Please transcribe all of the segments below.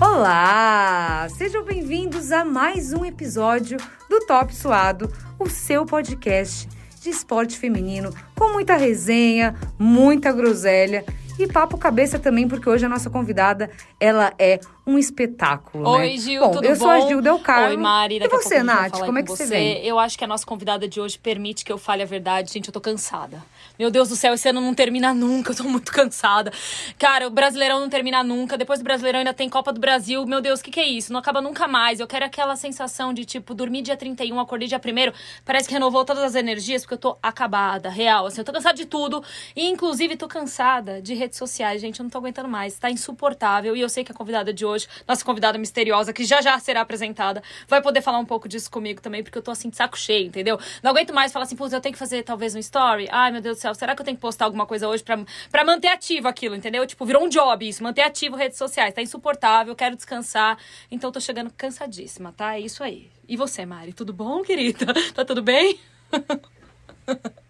Olá! Sejam bem-vindos a mais um episódio do Top Suado, o seu podcast de esporte feminino com muita resenha, muita groselha e papo cabeça também, porque hoje a nossa convidada, ela é um espetáculo, Oi, né? Gil, bom, tudo eu bom? sou a Gil Del Carlo. Oi, Mari. E Daqui a você, a Nath, como é que você vem? Eu acho que a nossa convidada de hoje permite que eu fale a verdade. Gente, eu tô cansada. Meu Deus do céu, esse ano não termina nunca. Eu tô muito cansada. Cara, o Brasileirão não termina nunca. Depois do Brasileirão ainda tem Copa do Brasil. Meu Deus, o que, que é isso? Não acaba nunca mais. Eu quero aquela sensação de, tipo, dormir dia 31, acordei dia 1 Parece que renovou todas as energias, porque eu tô acabada, real. Assim, eu tô cansada de tudo. E, inclusive, tô cansada de redes sociais, gente. Eu não tô aguentando mais. Tá insuportável. E eu sei que a convidada de hoje, nossa convidada misteriosa, que já já será apresentada, vai poder falar um pouco disso comigo também, porque eu tô assim de saco cheio, entendeu? Não aguento mais falar assim, putz, eu tenho que fazer talvez um story. Ai, meu Deus do céu, será que eu tenho que postar alguma coisa hoje pra, pra manter ativo aquilo, entendeu? Tipo, virou um job isso, manter ativo redes sociais. Tá insuportável, quero descansar. Então tô chegando cansadíssima, tá? É isso aí. E você, Mari, tudo bom, querida? Tá tudo bem?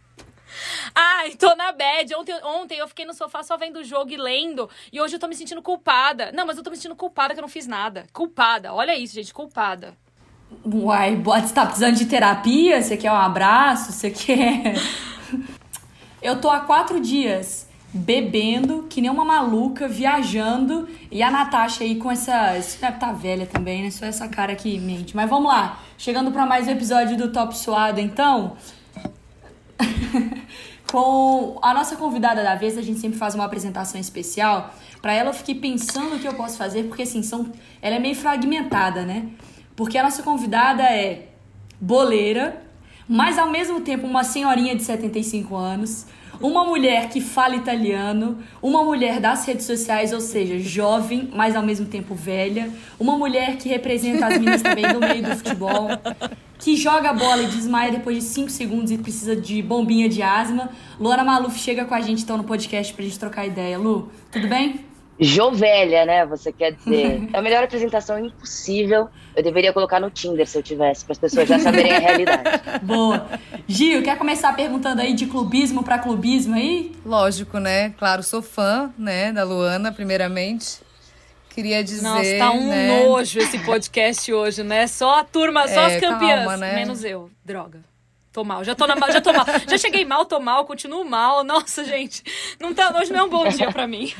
Ai, tô na bad. Ontem, ontem eu fiquei no sofá só vendo o jogo e lendo. E hoje eu tô me sentindo culpada. Não, mas eu tô me sentindo culpada que eu não fiz nada. Culpada. Olha isso, gente, culpada. Uai, você tá precisando de terapia? Você quer um abraço? Você quer. Eu tô há quatro dias bebendo, que nem uma maluca, viajando. E a Natasha aí com essa. Isso deve tá velha também, né? Só essa cara que mente. Mas vamos lá. Chegando pra mais um episódio do Top Suado, então. com a nossa convidada da vez, a gente sempre faz uma apresentação especial. Pra ela eu fiquei pensando o que eu posso fazer, porque assim, são, ela é meio fragmentada, né? Porque a nossa convidada é boleira, mas ao mesmo tempo uma senhorinha de 75 anos, uma mulher que fala italiano, uma mulher das redes sociais, ou seja, jovem, mas ao mesmo tempo velha, uma mulher que representa as meninas também no meio do futebol, que joga bola e desmaia depois de 5 segundos e precisa de bombinha de asma. Luana Maluf chega com a gente então no podcast pra gente trocar ideia. Lu, tudo bem? Jovelha, né? Você quer dizer. É a melhor apresentação impossível. Eu deveria colocar no Tinder se eu tivesse, para as pessoas já saberem a realidade. Boa. Gil, quer começar perguntando aí de clubismo para clubismo aí? Lógico, né? Claro, sou fã, né, da Luana, primeiramente. Queria dizer. Nossa, tá um né? nojo esse podcast hoje, né? Só a turma, só É, as campeãs. calma, né? Menos eu. Droga. Tô mal, já tô na, já tô mal. Já cheguei mal, tô mal, continuo mal. Nossa, gente. Não tá, hoje não é um bom dia pra mim.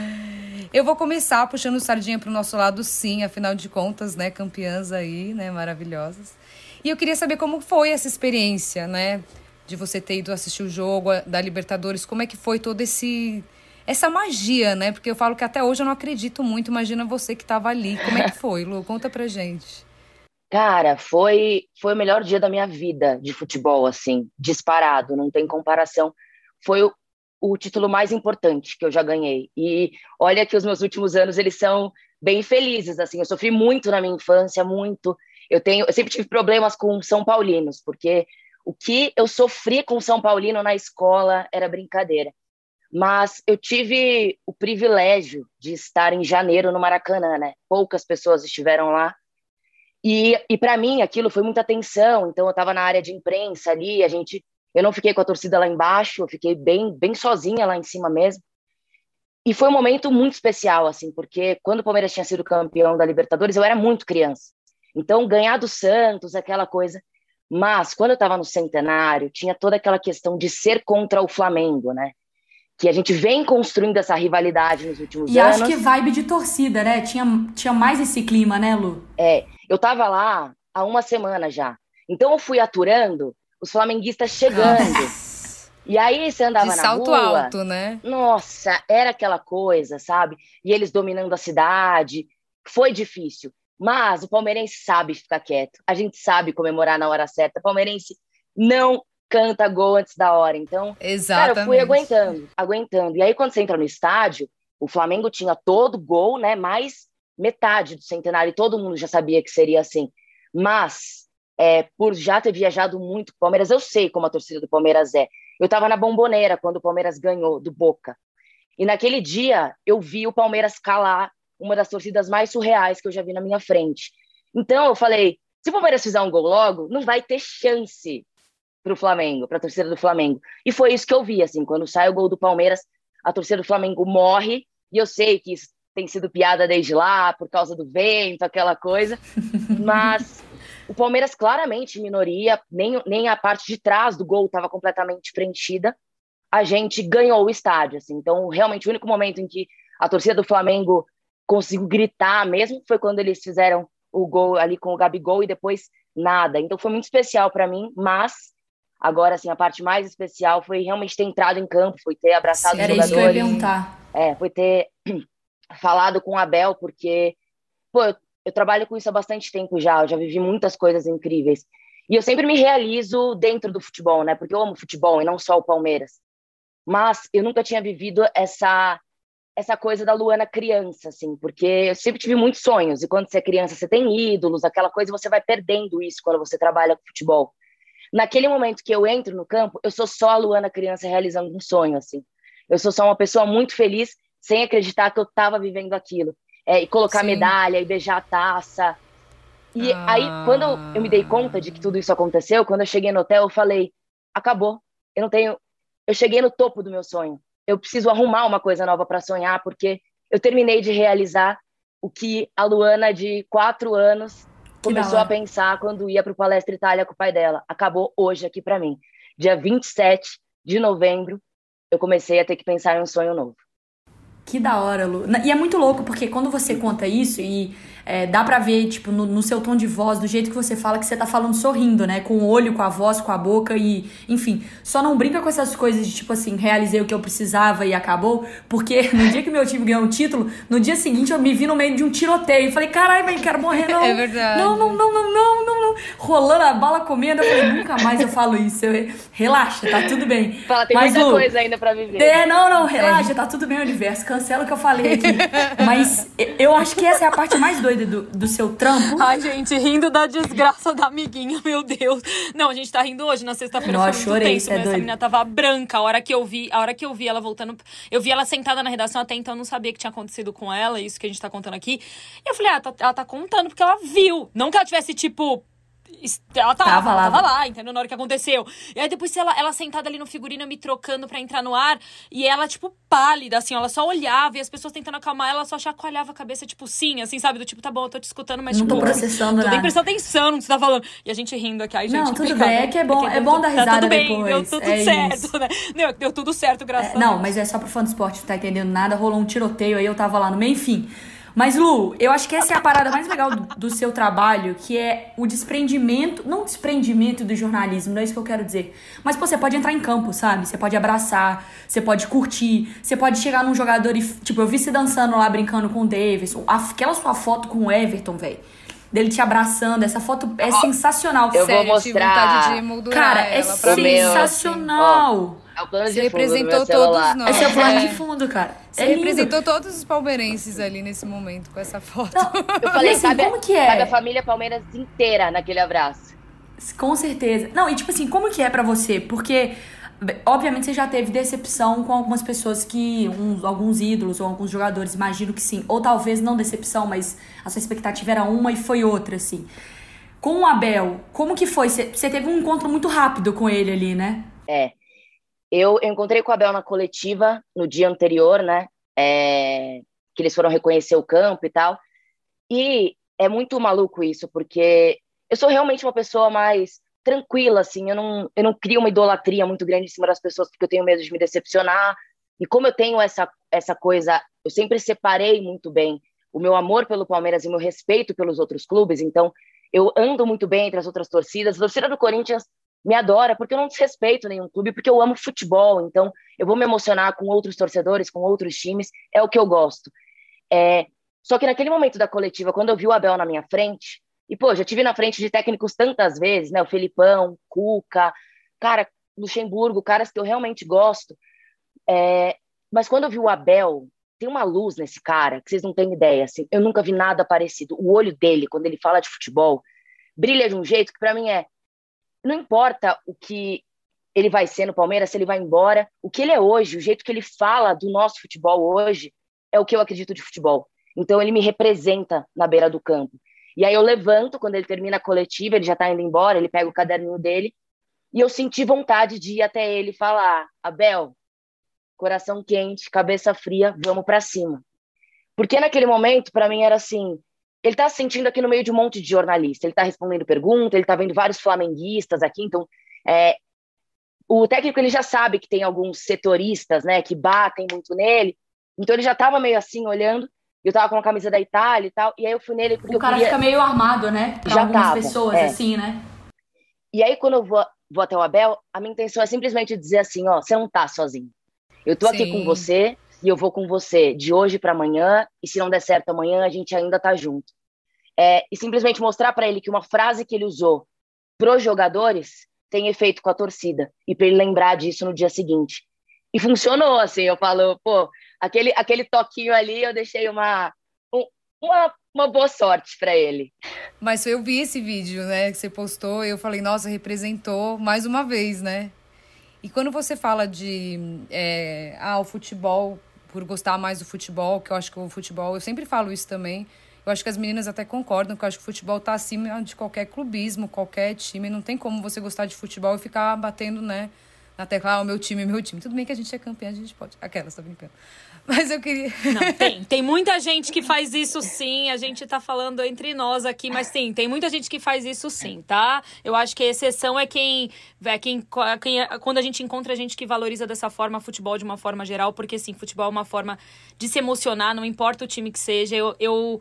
Eu vou começar puxando sardinha pro nosso lado, sim, afinal de contas, né, campeãs aí, né, maravilhosas. E eu queria saber como foi essa experiência, né, de você ter ido assistir o jogo da Libertadores, como é que foi todo esse essa magia, né? Porque eu falo que até hoje eu não acredito muito. Imagina você que tava ali. Como é que foi, Lu? Conta pra gente. Cara, foi, foi o melhor dia da minha vida de futebol, assim, disparado, não tem comparação. Foi o, o título mais importante que eu já ganhei. E olha que os meus últimos anos, eles são bem felizes, assim. Eu sofri muito na minha infância, muito. Eu tenho, eu sempre tive problemas com São Paulinos, porque o que eu sofri com São Paulino na escola era brincadeira. Mas eu tive o privilégio de estar em janeiro no Maracanã, né? Poucas pessoas estiveram lá. E, e para mim aquilo foi muita tensão. Então eu estava na área de imprensa ali, a gente, eu não fiquei com a torcida lá embaixo, eu fiquei bem, bem sozinha lá em cima mesmo. E foi um momento muito especial, assim, porque quando o Palmeiras tinha sido campeão da Libertadores, eu era muito criança. Então ganhar do Santos, aquela coisa. Mas quando eu estava no centenário, tinha toda aquela questão de ser contra o Flamengo, né? Que a gente vem construindo essa rivalidade nos últimos E anos. acho que vibe de torcida, né? Tinha, tinha mais esse clima, né, Lu? É, eu tava lá há uma semana já. Então eu fui aturando os flamenguistas chegando. E aí você andava De na salto rua. alto, né? Nossa, era aquela coisa, sabe? E eles dominando a cidade. Foi difícil. Mas o palmeirense sabe ficar quieto. A gente sabe comemorar na hora certa. O palmeirense não canta gol antes da hora. Então, Exatamente. Cara, eu fui aguentando, aguentando. E aí, quando você entra no estádio, o Flamengo tinha todo gol, né? Mais metade do centenário, e todo mundo já sabia que seria assim. Mas, é, por já ter viajado muito com o Palmeiras, eu sei como a torcida do Palmeiras é. Eu estava na bomboneira quando o Palmeiras ganhou do Boca. E naquele dia, eu vi o Palmeiras calar uma das torcidas mais surreais que eu já vi na minha frente. Então, eu falei: se o Palmeiras fizer um gol logo, não vai ter chance para o Flamengo, para a torcida do Flamengo. E foi isso que eu vi, assim, quando sai o gol do Palmeiras, a torcida do Flamengo morre, e eu sei que tem sido piada desde lá, por causa do vento, aquela coisa. Mas o Palmeiras claramente minoria, nem, nem a parte de trás do gol estava completamente preenchida. A gente ganhou o estádio, assim. Então, realmente, o único momento em que a torcida do Flamengo conseguiu gritar mesmo foi quando eles fizeram o gol ali com o Gabigol e depois nada. Então, foi muito especial para mim, mas Agora, assim, a parte mais especial foi realmente ter entrado em campo, foi ter abraçado Sim, os jogadores. Era isso que eu ia perguntar. É, foi ter falado com o Abel, porque, pô, eu, eu, trabalho com isso há bastante tempo já, eu já vivi muitas coisas incríveis. E eu sempre me realizo dentro do futebol, né? Porque eu amo futebol e não só o Palmeiras. Mas eu nunca tinha vivido essa essa coisa da Luana criança, assim, porque eu sempre tive muitos sonhos, e quando você é criança, você tem ídolos, aquela coisa, você vai perdendo isso quando você trabalha com futebol. Naquele momento que eu entro no campo, eu sou só a Luana criança realizando um sonho, assim. Eu sou só uma pessoa muito feliz, sem acreditar que eu estava vivendo aquilo. É, e colocar Sim. medalha, e beijar a taça. E ah. aí, quando eu, me dei conta de que tudo isso aconteceu, quando eu cheguei no hotel, eu falei: acabou, eu não tenho. Eu cheguei no topo do meu sonho. Eu preciso arrumar uma coisa nova para sonhar, porque eu terminei de realizar o que a Luana de quatro anos começou a pensar quando ia para o Palestra Itália com o pai dela. Acabou hoje aqui para mim. Dia 27 de novembro, eu comecei a ter que pensar em um sonho novo. Que da hora, Lu. E é muito louco, porque quando você conta isso e é, dá pra ver, tipo, no, no, seu tom de voz, do jeito que você fala, que você tá falando sorrindo, né? Com o olho, com a voz, com a boca e. Enfim. Só não brinca com essas coisas de, tipo assim, realizei o que eu precisava e acabou. Porque no dia que meu time ganhou o título, no dia seguinte eu me vi no meio de um tiroteio. E falei, caralho, velho, quero morrer, não. É verdade. Não, não, não, não, não, não, não. Rolando a bala comendo. Eu falei, nunca mais eu falo isso. Eu, relaxa, tá tudo bem. Fala, tem Mas, muita Lu, coisa ainda pra viver. É, não, não, relaxa, é. tá tudo bem, universo. Cancela o que eu falei aqui. Mas eu acho que essa é a parte mais doida do, do seu trampo. Ai, gente, rindo da desgraça da amiguinha, meu Deus. Não, a gente tá rindo hoje, na sexta-feira foi muito chorei, tenso, é mas essa menina tava branca. A hora que eu vi, a hora que eu vi ela voltando, eu vi ela sentada na redação até então, eu não sabia o que tinha acontecido com ela, isso que a gente tá contando aqui. E eu falei, ah, tá, ela tá contando porque ela viu. Não que ela tivesse, tipo, ela tava, tava, lá, tava lá, entendeu? Na hora que aconteceu. E aí depois ela, ela sentada ali no figurino, me trocando pra entrar no ar. E ela, tipo, pálida, assim, ela só olhava e as pessoas tentando acalmar ela, só chacoalhava a cabeça, tipo, sim, assim, sabe? Do tipo, tá bom, eu tô te escutando, mas não tipo. tô processando tô nem prestando atenção no que você tá falando. E a gente rindo aqui, ai, gente. Não, tudo bem, é que é bom, é bom dar risada tá tudo bem, depois. Deu tudo é certo, isso. né? Deu, deu tudo certo, graças é, a Deus. Não, mas é só pro fã do esporte, não tá entendendo nada, rolou um tiroteio aí, eu tava lá no meio, enfim. Mas, Lu, eu acho que essa é a parada mais legal do, do, seu trabalho, que é o desprendimento, não o desprendimento do jornalismo, não é isso que eu quero dizer. Mas, pô, você pode entrar em campo, sabe? Você pode abraçar, você pode curtir, você pode chegar num jogador e, tipo, eu vi você dançando lá, brincando com o Davidson, aquela sua foto com o Everton, velho dele te abraçando. Essa foto é oh, sensacional. Eu Sério, vou mostrar. Cara, é sensacional. Meu, assim, é o plano Você de fundo representou todos nós. Esse é o plano de fundo, cara. Você é representou todos os palmeirenses ali nesse momento com essa foto. Não, eu falei, assim, sabe, como que é? Sabe a família Palmeiras inteira naquele abraço. Com certeza. Não, e tipo assim, como que é para você? Porque obviamente você já teve decepção com algumas pessoas que uns, alguns ídolos ou alguns jogadores, imagino que sim, ou talvez não decepção, mas a sua expectativa era uma e foi outra assim. Com o Abel, como que foi? Você teve um encontro muito rápido com ele ali, né? É. Eu, encontrei com o Abel na coletiva no dia anterior, né? É, que eles foram reconhecer o campo e tal. E é muito maluco isso, porque eu sou realmente uma pessoa mais tranquila, assim. Eu não, eu não crio uma idolatria muito grande em cima das pessoas, porque eu tenho medo de me decepcionar. E como eu tenho essa, essa coisa, eu sempre separei muito bem o meu amor pelo Palmeiras e meu respeito pelos outros clubes, então eu ando muito bem entre as outras torcidas. A torcida do Corinthians me adora, porque eu não desrespeito nenhum clube, porque eu amo futebol, então eu vou me emocionar com outros torcedores, com outros times, é o que eu gosto. É, só que naquele momento da coletiva, quando eu vi o Abel na minha frente, e pô, já tive na frente de técnicos tantas vezes, né, o Felipão, Cuca, cara, Luxemburgo, caras que eu realmente gosto, é, mas quando eu vi o Abel, tem uma luz nesse cara que vocês não têm ideia, assim, eu nunca vi nada parecido. O olho dele, quando ele fala de futebol, brilha de um jeito que para mim é não importa o que ele vai ser no Palmeiras, se ele vai embora, o que ele é hoje, o jeito que ele fala do nosso futebol hoje, é o que eu acredito de futebol. Então ele me representa na beira do campo. E aí eu levanto, quando ele termina a coletiva, ele já tá indo embora, ele pega o caderninho dele, e eu senti vontade de ir até ele falar: Abel, coração quente, cabeça fria, vamos para cima. Porque naquele momento, para mim, era assim: ele tá se sentindo aqui no meio de um monte de jornalista, ele tá respondendo pergunta, ele tá vendo vários flamenguistas aqui, então. É, o técnico ele já sabe que tem alguns setoristas, né, que batem muito nele, então ele já tava meio assim olhando. Eu tava com a camisa da Itália e tal, e aí eu fui nele porque o cara queria... fica meio armado, né? Pra já algumas tava, pessoas, é. assim, né? E aí, quando eu vou, vou até o Abel, a minha intenção é simplesmente dizer assim: ó, você não tá sozinho. Eu tô aqui Sim. com você e eu vou com você de hoje para amanhã, e se não der certo amanhã, a gente ainda tá junto. É, e simplesmente mostrar para ele que uma frase que ele usou pros jogadores tem efeito com a torcida, e para ele lembrar disso no dia seguinte. E funcionou, assim, eu falo, pô, aquele, aquele toquinho ali eu deixei uma, um- uma, uma boa sorte para ele. Mas eu vi esse vídeo, né, que você postou, e eu falei, nossa, representou mais uma vez, né? E quando você fala de é, ah, o futebol, por gostar mais do futebol, que eu acho que o futebol, eu sempre falo isso também. Eu acho que as meninas até concordam, que eu acho que o futebol tá acima de qualquer clubismo, qualquer time. Não tem como você gostar de futebol e ficar batendo, né, na tecla, ah, o meu time, meu time. Tudo bem que a gente é campeã, a gente pode. Aquelas, tá brincando. Mas eu queria. Não, tem. Tem muita gente que faz isso sim. A gente tá falando entre nós aqui, mas sim, tem muita gente que faz isso sim, tá? Eu acho que a exceção é quem. É quem, quem quando a gente encontra gente que valoriza dessa forma futebol de uma forma geral, porque sim, futebol é uma forma de se emocionar, não importa o time que seja. Eu. eu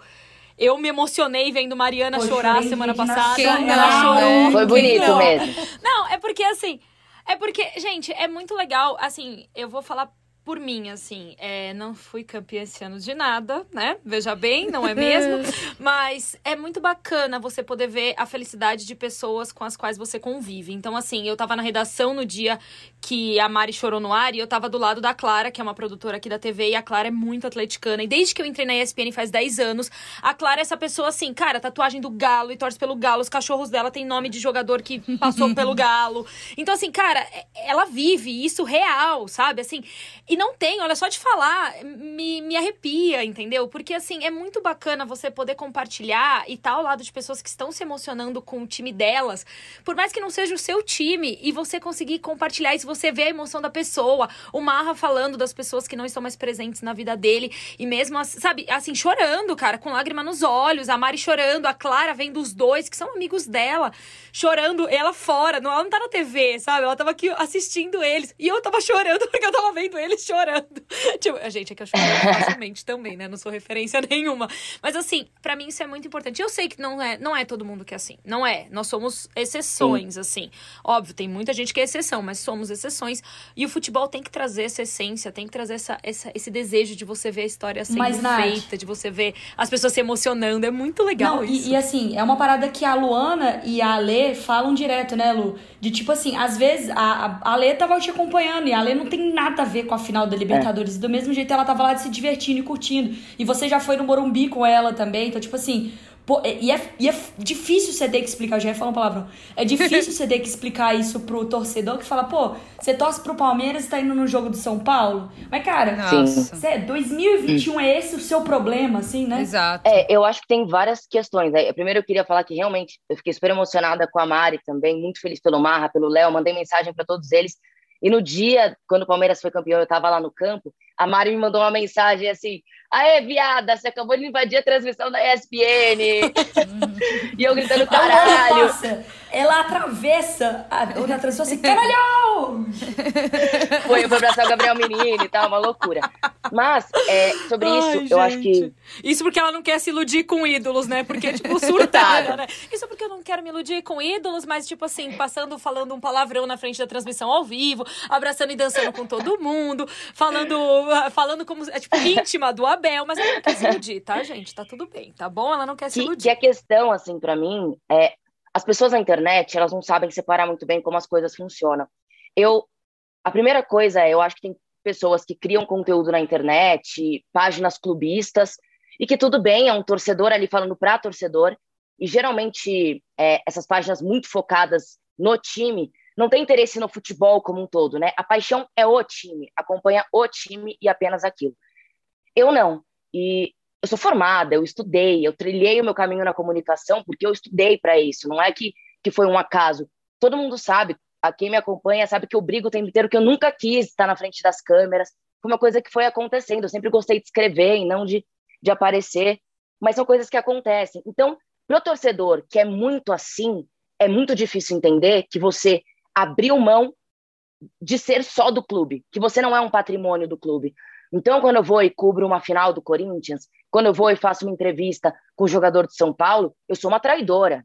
eu me emocionei vendo Mariana Pô, chorar chorei semana passada. Quem Ela não, chorou. né? Foi bonito não? mesmo. Não, é porque assim. É porque, gente, é muito legal. Assim, eu vou falar por mim, assim. É, não fui campeã esse ano de nada, né? Veja bem, não é mesmo? Mas é muito bacana você poder ver a felicidade de pessoas com as quais você convive. Então, assim, eu tava na redação no dia que a Mari chorou no ar e eu tava do lado da Clara, que é uma produtora aqui da TV, e a Clara é muito atleticana. E desde que eu entrei na ESPN faz 10 anos, a Clara é essa pessoa assim, cara, tatuagem do Galo e torce pelo Galo, os cachorros dela têm nome de jogador que passou pelo Galo. Então, assim, cara, é- ela vive isso real, sabe? Assim, e não tem, olha, só de falar, me, me arrepia, entendeu? Porque, assim, é muito bacana você poder compartilhar e estar ao lado de pessoas que estão se emocionando com o time delas, por mais que não seja o seu time, e você conseguir compartilhar isso, você vê a emoção da pessoa, o Marra falando das pessoas que não estão mais presentes na vida dele, e mesmo, sabe, assim, chorando, cara, com lágrima nos olhos, a Mari chorando, a Clara vendo os dois, que são amigos dela, chorando, ela fora, não, ela não tá na TV, sabe? Ela tava aqui assistindo eles, e eu tava chorando porque eu tava vendo eles chorando. Tipo, a gente é que eu choro facilmente também, né? Não sou referência nenhuma. Mas assim, pra mim isso é muito importante. Eu sei que não é, não é todo mundo que é assim. Não é. Nós somos exceções, assim. Óbvio, tem muita gente que é exceção, mas somos exceções. E o futebol tem que trazer essa essência, tem que trazer essa, essa- esse desejo de você ver a história sendo Mas, Nath- feita, de você ver as pessoas se emocionando. É muito legal Não, isso. e, e assim, é uma parada que a Luana e a Alê falam direto, né, Lu? De tipo assim, às vezes a, a a Alê tava te acompanhando e a Alê não tem nada a ver com a final da Libertadores. E do mesmo jeito ela tava lá se divertindo e curtindo. E você já foi no Morumbi com ela também. Então, tipo assim. Pô, e, é, e é difícil você ter que explicar, já ia falar um palavrão. É difícil você ter que explicar isso pro torcedor que fala, pô, você torce pro Palmeiras e tá indo no jogo do São Paulo. Mas, cara, Nossa. você, 2021 é esse o seu problema, assim, né? Exato. É, eu acho que tem várias questões. Né? Primeiro, eu queria falar que realmente eu fiquei super emocionada com a Mari também, muito feliz pelo Marra, pelo Léo, mandei mensagem para todos eles. E no dia, quando o Palmeiras foi campeão, eu estava lá no campo, a Mari me mandou uma mensagem assim: Aê, viada, você acabou de invadir a transmissão da ESPN. e eu gritando, A caralho. ela atravessa a outra transmissão assim, caralho! Foi, eu fui abraçar o Gabriel Menino e tal, uma loucura. Mas, é, sobre isso, Ai, eu acho que. gente. Isso porque ela não quer se iludir com ídolos, né? Porque, tipo, surtada, né? Isso porque eu não quero me iludir com ídolos, mas, tipo assim, passando, falando um palavrão na frente da transmissão ao vivo, abraçando e dançando com todo mundo, falando, falando como, é, tipo, íntima do Abel, mas ela não quer se iludir, tá, gente? Tá tudo bem, tá bom? Ela não quer se Que, iludir. que a questão, assim, pra mim, é as pessoas na internet, elas não sabem separar muito bem como as coisas funcionam. Eu, a primeira coisa é, eu acho que tem pessoas que criam conteúdo na internet, páginas clubistas, e que tudo bem, é um torcedor ali falando pra torcedor, e geralmente é, essas páginas muito focadas no time não tem interesse no futebol como um todo, né? A paixão é o time, acompanha o time e apenas aquilo. Eu não. E eu sou formada, eu estudei, eu trilhei o meu caminho na comunicação porque eu estudei para isso. Não é que, que foi um acaso. Todo mundo sabe, a quem me acompanha sabe que eu brigo o tempo inteiro que eu nunca quis estar na frente das câmeras. Foi uma coisa que foi acontecendo. Eu sempre gostei de escrever e não de, de aparecer, mas são coisas que acontecem. Então, para o torcedor que é muito assim, é muito difícil entender que você abriu mão de ser só do clube, que você não é um patrimônio do clube. Então, quando eu vou e cubro uma final do Corinthians, quando eu vou e faço uma entrevista com o jogador de São Paulo, eu sou uma traidora.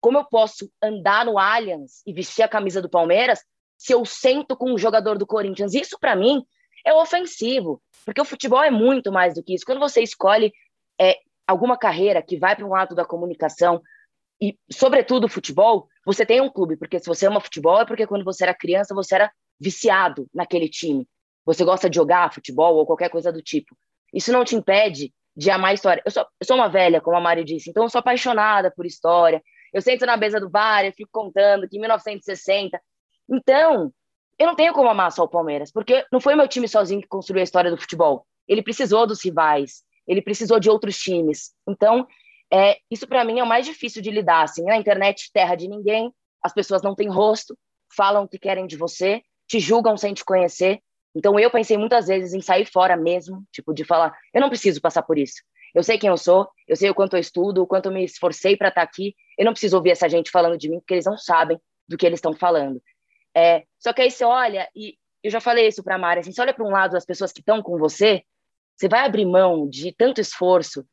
Como eu posso andar no Allianz e vestir a camisa do Palmeiras se eu sento com um jogador do Corinthians? Isso, para mim, é ofensivo, porque o futebol é muito mais do que isso. Quando você escolhe é, alguma carreira que vai para um lado da comunicação, e, sobretudo, futebol, você tem um clube, porque se você ama futebol é porque quando você era criança você era viciado naquele time. Você gosta de jogar futebol ou qualquer coisa do tipo. Isso não te impede de amar a história. Eu sou, eu sou uma velha, como a Mari disse, então eu sou apaixonada por história. Eu sento na mesa do bar e fico contando que em 1960. Então, eu não tenho como amar só o Palmeiras, porque não foi meu time sozinho que construiu a história do futebol. Ele precisou dos rivais, ele precisou de outros times. Então, é, isso para mim é o mais difícil de lidar. Assim, na internet, terra de ninguém, as pessoas não têm rosto, falam o que querem de você, te julgam sem te conhecer. Então eu pensei muitas vezes em sair fora mesmo, tipo de falar, eu não preciso passar por isso. Eu sei quem eu sou, eu sei o quanto eu estudo, o quanto eu me esforcei para estar tá aqui. Eu não preciso ouvir essa gente falando de mim, porque eles não sabem do que eles estão falando. É, só que aí você olha, e eu já falei isso para Mari, assim, você olha para um lado das pessoas que estão com você, você vai abrir mão de tanto esforço,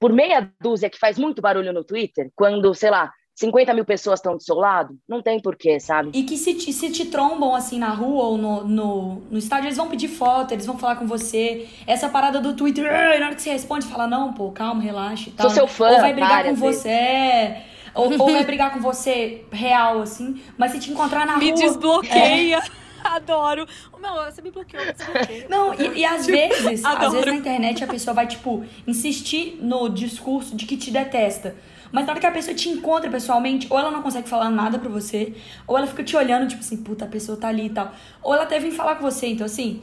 por meia dúzia que faz muito barulho no Twitter, quando, sei lá, 50 mil pessoas estão do seu lado, não tem porquê, sabe? E que se te, se te trombam assim na rua ou no, no, no estádio, eles vão pedir foto, eles vão falar com você. Essa parada do Twitter, na hora que você responde, fala, não, pô, calma, relaxa e tal. Sou seu fã, Ou vai brigar com vezes. você. É. Ou, ou vai brigar com você real, assim, mas se te encontrar na Me rua. Me desbloqueia. É. Adoro. Meu, você me bloqueou, me desbloqueia. Não, e, e às tipo, vezes, adoro. às vezes na internet a pessoa vai, tipo, insistir no discurso de que te detesta. Mas na hora que a pessoa te encontra pessoalmente, ou ela não consegue falar nada pra você, ou ela fica te olhando, tipo assim, puta, a pessoa tá ali e tal. Ou ela até vem falar com você. Então, assim,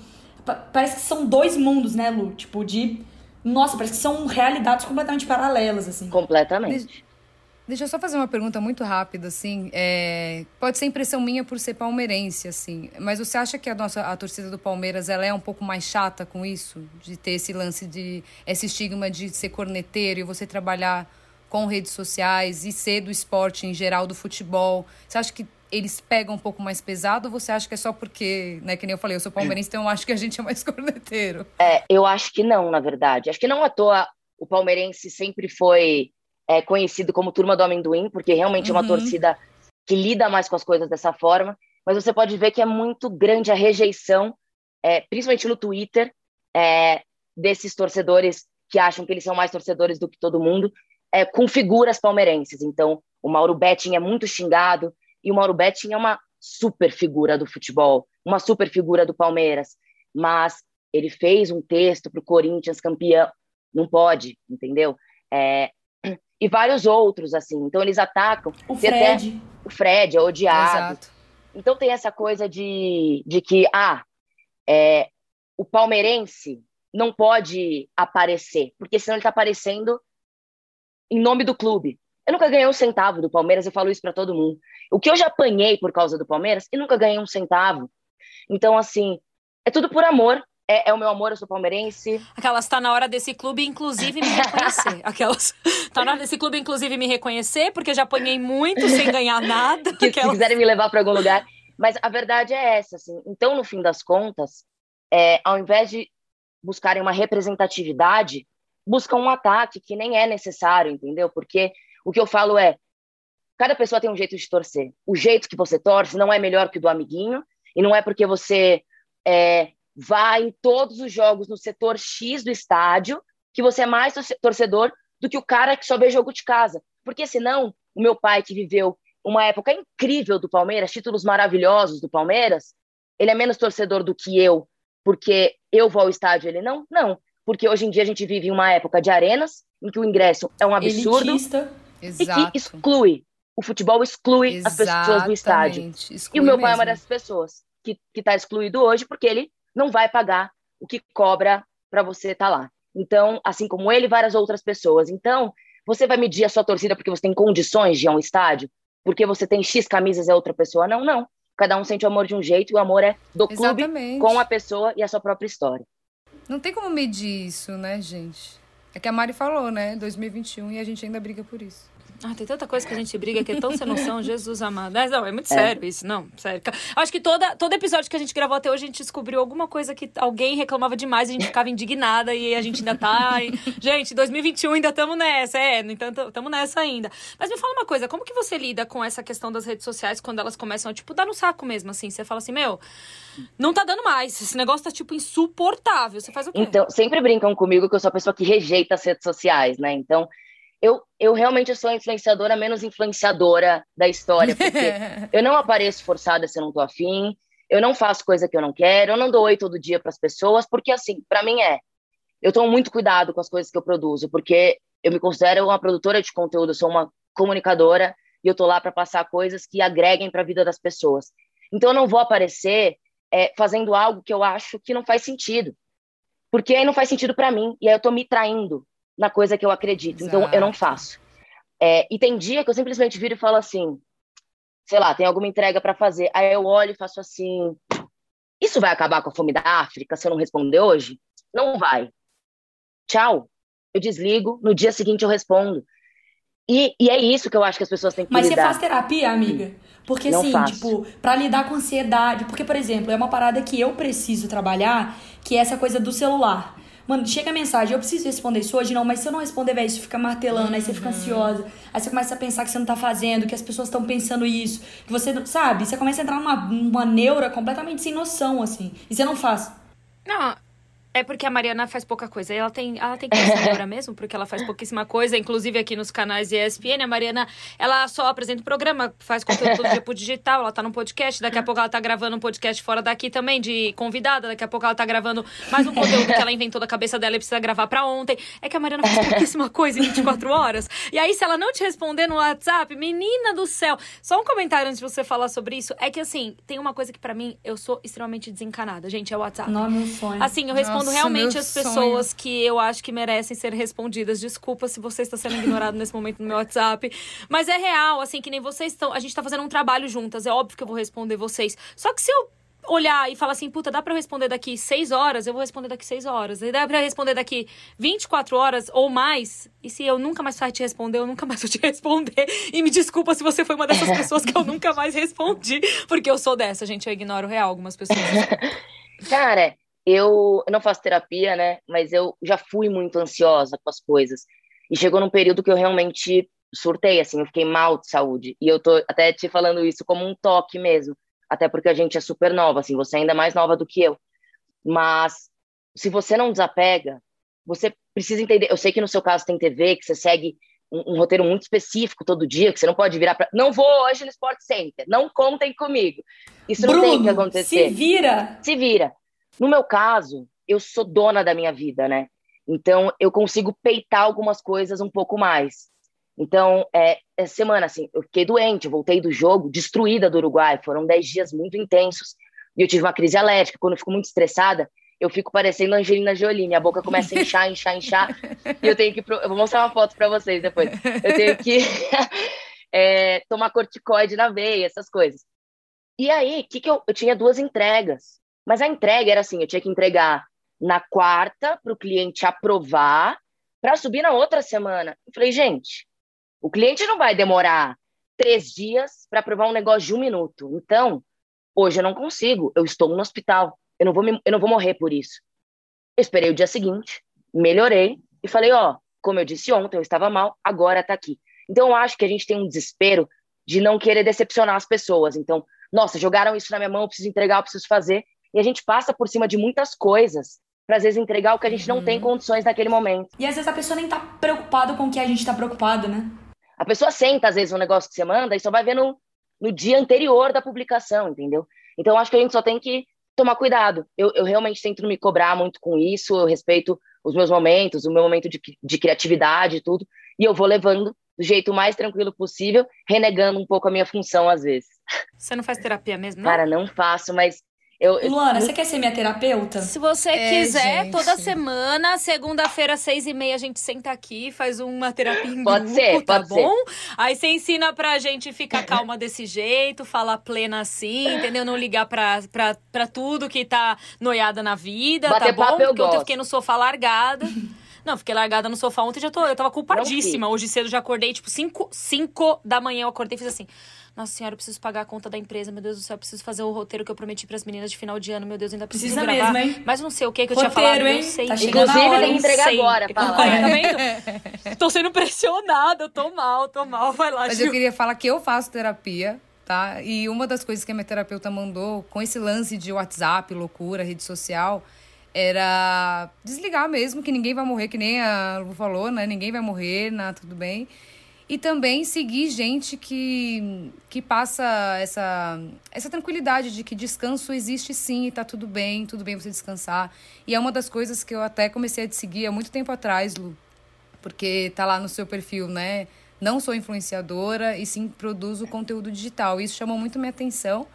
parece que são dois mundos, né, Lu? Tipo, de. Nossa, parece que são realidades completamente paralelas, assim. Completamente. Deixa eu só fazer uma pergunta muito rápida, assim. É, pode ser impressão minha por ser palmeirense, assim. Mas você acha que a nossa a torcida do Palmeiras ela é um pouco mais chata com isso? De ter esse lance de. esse estigma de ser corneteiro e você trabalhar com redes sociais e ser do esporte em geral, do futebol. Você acha que eles pegam um pouco mais pesado ou você acha que é só porque, né, que nem eu falei, eu sou palmeirense, então eu acho que a gente é mais corneteiro? É, eu acho que não, na verdade. Acho que não à toa o palmeirense sempre foi é conhecido como Turma do Amendoim, porque realmente uhum. é uma uhum. torcida que lida mais com as coisas dessa forma, mas você pode ver que é muito grande a rejeição, é, principalmente no Twitter, é, desses torcedores que acham que eles são mais torcedores do que todo mundo, é, com figuras palmeirenses. Então, o Mauro Betting é muito xingado, e o Mauro Betting é uma super figura do futebol, uma super figura do Palmeiras, mas ele fez um texto para o Corinthians campeão, não pode, entendeu? É, e vários outros, assim. Então eles atacam. O Fred. Até, o Fred é odiado. Exato. Então tem essa coisa de, de que, ah, é, o palmeirense não pode aparecer, porque senão ele está aparecendo em nome do clube. Eu nunca ganhei um centavo do Palmeiras, eu falo isso para todo mundo. O que eu já apanhei por causa do Palmeiras, eu nunca ganhei um centavo. Então, assim, é tudo por amor é, é, o meu amor, eu sou palmeirense. Aquelas, tá na hora desse clube, inclusive, me reconhecer. Aquelas, tá na hora desse clube, inclusive, me reconhecer, porque já apanhei muito sem ganhar nada. que, Aquelas... Se quiserem me levar para algum lugar. Mas a verdade é essa, assim. Então, no fim das contas, é, ao invés de buscarem uma representatividade, buscam um ataque que nem é necessário, entendeu? Porque o que eu falo é, cada pessoa tem um jeito de torcer. O jeito que você torce não é melhor que o do amiguinho, e não é porque você é, vá em todos os jogos no setor X do estádio, que você é mais torcedor do que o cara que só vê jogo de casa. Porque senão, o meu pai que viveu uma época incrível do Palmeiras, títulos maravilhosos do Palmeiras, ele é menos torcedor do que eu, porque eu vou ao estádio, ele não? Não, porque hoje em dia a gente vive em uma época de arenas, em que o ingresso é um absurdo Elitista. e que exclui. O futebol exclui Exatamente. as pessoas do estádio. Exclui e o meu pai mesmo. é uma dessas pessoas que está excluído hoje porque ele não vai pagar o que cobra para você estar tá lá. Então, assim como ele, várias outras pessoas. Então, você vai medir a sua torcida porque você tem condições de ir a um estádio? Porque você tem X camisas e a outra pessoa não? Não. Cada um sente o amor de um jeito e o amor é do clube Exatamente. com a pessoa e a sua própria história. Não tem como medir isso, né, gente? É que a Mari falou, né? 2021 e a gente ainda briga por isso. Ah, tem tanta coisa que a gente briga que é tão sem noção, Jesus amado. Mas não, é muito sério isso, não, sério. Acho que toda, todo episódio que a gente gravou até hoje, a gente descobriu alguma coisa que alguém reclamava demais, a gente ficava indignada e a gente ainda tá. E... Gente, 2021 ainda estamos nessa, é, no entanto, estamos nessa ainda. Mas me fala uma coisa, como que você lida com essa questão das redes sociais quando elas começam a, tipo, dar no saco mesmo, assim? Você fala assim, meu, não tá dando mais, esse negócio tá, tipo, insuportável. Você faz o quê? Então, sempre brincam comigo que eu sou a pessoa que rejeita as redes sociais, né? Então eu, eu realmente sou a influenciadora menos influenciadora da história, porque eu não apareço forçada se eu não tô afim, eu não faço coisa que eu não quero, eu não dou oi todo dia para as pessoas, porque assim, para mim é. Eu tomo muito cuidado com as coisas que eu produzo, porque eu me considero uma produtora de conteúdo, sou uma comunicadora e eu tô lá para passar coisas que agreguem para a vida das pessoas. Então eu não vou aparecer é, fazendo algo que eu acho que não faz sentido. Porque aí não faz sentido para mim, e aí eu tô me traindo na coisa que eu acredito. Exato. Então, eu não faço. É, e tem dia que eu simplesmente viro e falo assim, sei lá, tem alguma entrega para fazer. Aí eu olho e faço assim, isso vai acabar com a fome da África se eu não responder hoje? Não vai. Tchau. Eu desligo, no dia seguinte eu respondo. E, e é isso que eu acho que as pessoas têm que Mas lidar. você faz terapia, amiga? Porque não assim, faço. tipo, pra lidar com ansiedade. Porque, por exemplo, é uma parada que eu preciso trabalhar, que é essa coisa do celular. Mano, chega a mensagem, eu preciso responder isso hoje, não, mas se eu não responder, velho, isso fica martelando, aí você fica uhum. ansiosa, aí você começa a pensar que você não tá fazendo, que as pessoas estão pensando isso, que você, sabe, você começa a entrar numa, numa neura completamente sem noção, assim, e você não faz. Não, é porque a Mariana faz pouca coisa. Ela tem, ela tem que ser mesmo, porque ela faz pouquíssima coisa. Inclusive aqui nos canais ESPN, a Mariana, ela só apresenta o programa, faz conteúdo todo dia pro digital, ela tá num podcast. Daqui a pouco ela tá gravando um podcast fora daqui também, de convidada. Daqui a pouco ela tá gravando mais um conteúdo que ela inventou da cabeça dela e precisa gravar pra ontem. É que a Mariana faz pouquíssima coisa em 24 horas. E aí, se ela não te responder no WhatsApp, menina do céu. Só um comentário antes de você falar sobre isso. É que assim, tem uma coisa que para mim eu sou extremamente desencanada. Gente, é o WhatsApp. Não, meu sonho. Assim, eu respondo respondo realmente as pessoas sonho. que eu acho que merecem ser respondidas. Desculpa se você está sendo ignorado nesse momento no meu WhatsApp. Mas é real, assim, que nem vocês estão. A gente está fazendo um trabalho juntas. É óbvio que eu vou responder vocês. Só que se eu olhar e falar assim, puta, dá pra eu responder daqui seis horas, eu vou responder daqui seis horas. E dá pra eu responder daqui 24 horas ou mais. E se eu nunca mais for te responder, eu nunca mais vou te responder. E me desculpa se você foi uma dessas pessoas que eu nunca mais respondi. Porque eu sou dessa, gente. Eu ignoro real algumas pessoas. Cara, eu, não faço terapia, né? Mas eu já fui muito ansiosa com as coisas. E chegou num período que eu realmente surtei, assim, eu fiquei mal de saúde. E eu tô até te falando isso como um toque mesmo. Até porque a gente é super nova, assim, você é ainda mais nova do que eu. Mas se você não desapega, você precisa entender. Eu sei que no seu caso tem TV, que você segue um, um roteiro muito específico todo dia, que você não pode virar para. Não vou hoje no Sport Center, não contem comigo. Isso Bruno, não tem que acontecer. Se vira! Se vira. No meu caso, eu sou dona da minha vida, né? Então, eu consigo peitar algumas coisas um pouco mais. Então, é, é semana, assim, eu fiquei doente, eu voltei do jogo, destruída do Uruguai. Foram dez dias muito intensos. E eu tive uma crise alérgica. Quando eu fico muito estressada, eu fico parecendo Angelina Jolie. Minha boca começa a inchar, inchar, inchar. e eu tenho que. Eu vou mostrar uma foto para vocês depois. Eu tenho que é, tomar corticoide na veia, essas coisas. E aí, que que eu, eu tinha duas entregas. Mas a entrega era assim: eu tinha que entregar na quarta para o cliente aprovar para subir na outra semana. Eu falei, gente, o cliente não vai demorar três dias para aprovar um negócio de um minuto. Então, hoje eu não consigo, eu estou no hospital, eu não vou, me, eu não vou morrer por isso. Eu esperei o dia seguinte, melhorei e falei, ó, como eu disse ontem, eu estava mal, agora está aqui. Então, eu acho que a gente tem um desespero de não querer decepcionar as pessoas. Então, nossa, jogaram isso na minha mão, eu preciso entregar, eu preciso fazer. E a gente passa por cima de muitas coisas para às vezes entregar o que a gente não tem uhum. condições naquele momento. E às vezes a pessoa nem tá preocupada com o que a gente tá preocupado, né? A pessoa senta às vezes um negócio que você manda e só vai ver no, no dia anterior da publicação, entendeu? Então acho que a gente só tem que tomar cuidado. Eu, eu realmente tento não me cobrar muito com isso, eu respeito os meus momentos, o meu momento de, de criatividade e tudo, e eu vou levando do jeito mais tranquilo possível, renegando um pouco a minha função às vezes. Você não faz terapia mesmo? Não? Cara, não faço, mas eu, Luana, eu... você quer ser minha terapeuta? Se você é, quiser, gente. toda semana, segunda-feira, seis e meia, a gente senta aqui, faz uma terapia em pode grupo, ser, tá pode bom? Ser. Aí você ensina pra gente ficar calma desse jeito, falar plena assim, entendeu? Não ligar pra, pra, pra tudo que tá noiada na vida, Bater tá bom? Porque ontem eu fiquei no sofá largada. Não, fiquei largada no sofá ontem já tô. Eu tava culpadíssima. Hoje cedo já acordei, tipo, 5 da manhã eu acordei e fiz assim. Nossa senhora, eu preciso pagar a conta da empresa, meu Deus do céu, eu preciso fazer o roteiro que eu prometi pras meninas de final de ano, meu Deus, ainda preciso Precisa gravar. mesmo, hein? Mas não sei o que que eu Roteiro, tinha falado, hein? eu sei. Tá chegando Inclusive, tem que entregar sei. agora, tá vendo? tô sendo pressionada, eu tô mal, tô mal. Vai lá, Mas Gil. eu queria falar que eu faço terapia, tá? E uma das coisas que a minha terapeuta mandou com esse lance de WhatsApp, loucura, rede social, era desligar mesmo, que ninguém vai morrer, que nem a Lu falou, né? Ninguém vai morrer, né? tudo bem. E também seguir gente que, que passa essa, essa tranquilidade de que descanso existe sim e tá tudo bem, tudo bem você descansar. E é uma das coisas que eu até comecei a te seguir há muito tempo atrás, Lu porque tá lá no seu perfil, né? Não sou influenciadora e sim produzo conteúdo digital. Isso chamou muito minha atenção,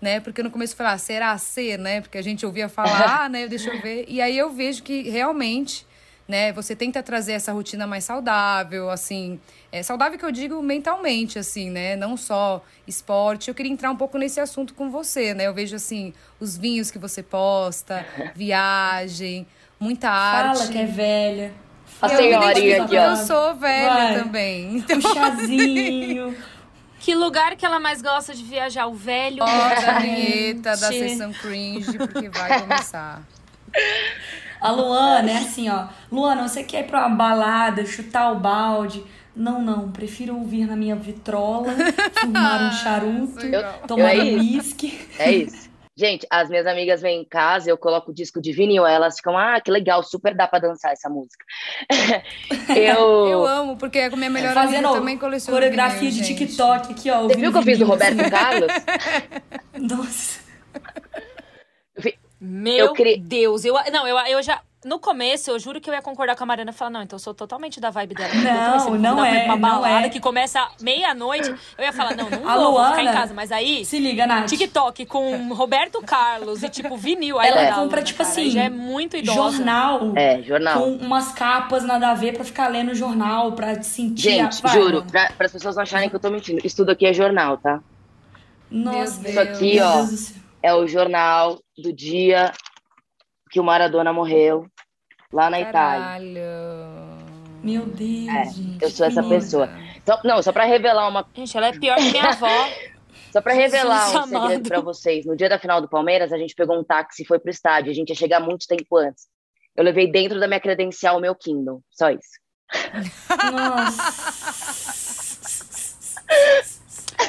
né? Porque no começo eu falei, ah, será ser, né? Porque a gente ouvia falar, né? Deixa eu ver. E aí eu vejo que realmente, né? Você tenta trazer essa rotina mais saudável, assim, é saudável que eu digo mentalmente, assim, né? Não só esporte. Eu queria entrar um pouco nesse assunto com você, né? Eu vejo assim os vinhos que você posta, viagem, muita arte. Fala que é velha. A Eu senhorinha aqui, ó. Eu sou velha Vai. também. Um Então, chazinho. Que lugar que ela mais gosta de viajar? O velho? bota a vinheta da sessão cringe, porque vai começar. A Luana é assim, ó. Luana, você quer ir pra uma balada, chutar o balde? Não, não. Prefiro ouvir na minha vitrola, fumar um charuto, Legal. tomar Eu- um é isso. uísque. É isso. Gente, as minhas amigas vêm em casa, eu coloco o disco de vinil, elas ficam, ah, que legal, super dá pra dançar essa música. eu... Eu amo, porque é com minha melhor Fazendo amiga também coleciona coreografia vinil, de gente. TikTok aqui, ó. Você viu o que eu fiz do Roberto Carlos? Nossa. Meu Eu cre- Deus, eu não, eu, eu já no começo eu juro que eu ia concordar com a Mariana e falar não, então eu sou totalmente da vibe dela. Não, comecei a me não pra é, pra uma balada é. que começa meia-noite, eu ia falar não, não A vou, vou ficar em Luana- casa, mas aí Se liga, Nath. TikTok com Roberto Carlos e tipo vinil, aí Ela compra, Luana, tipo cara, assim, já é muito idosa. jornal. É, jornal. Com umas capas nada a ver pra ficar lendo jornal, pra sentir. Gente, a... Juro, Luana. pra, as pessoas não acharem que eu tô mentindo. Isso tudo aqui é jornal, tá? Nossa, Meu Isso aqui, meu ó, Deus do céu. É o jornal do dia que o Maradona morreu, lá na Itália. Caralho. Meu Deus, É, gente. eu sou essa menina. pessoa. Só- não, só pra revelar uma Gente, ela é pior que minha avó. Só pra revelar um Jesus segredo amado. pra vocês. No dia da final do Palmeiras, a gente pegou um táxi e foi pro estádio. A gente ia chegar muito tempo antes. Eu levei dentro da minha credencial o meu Kindle. Só isso.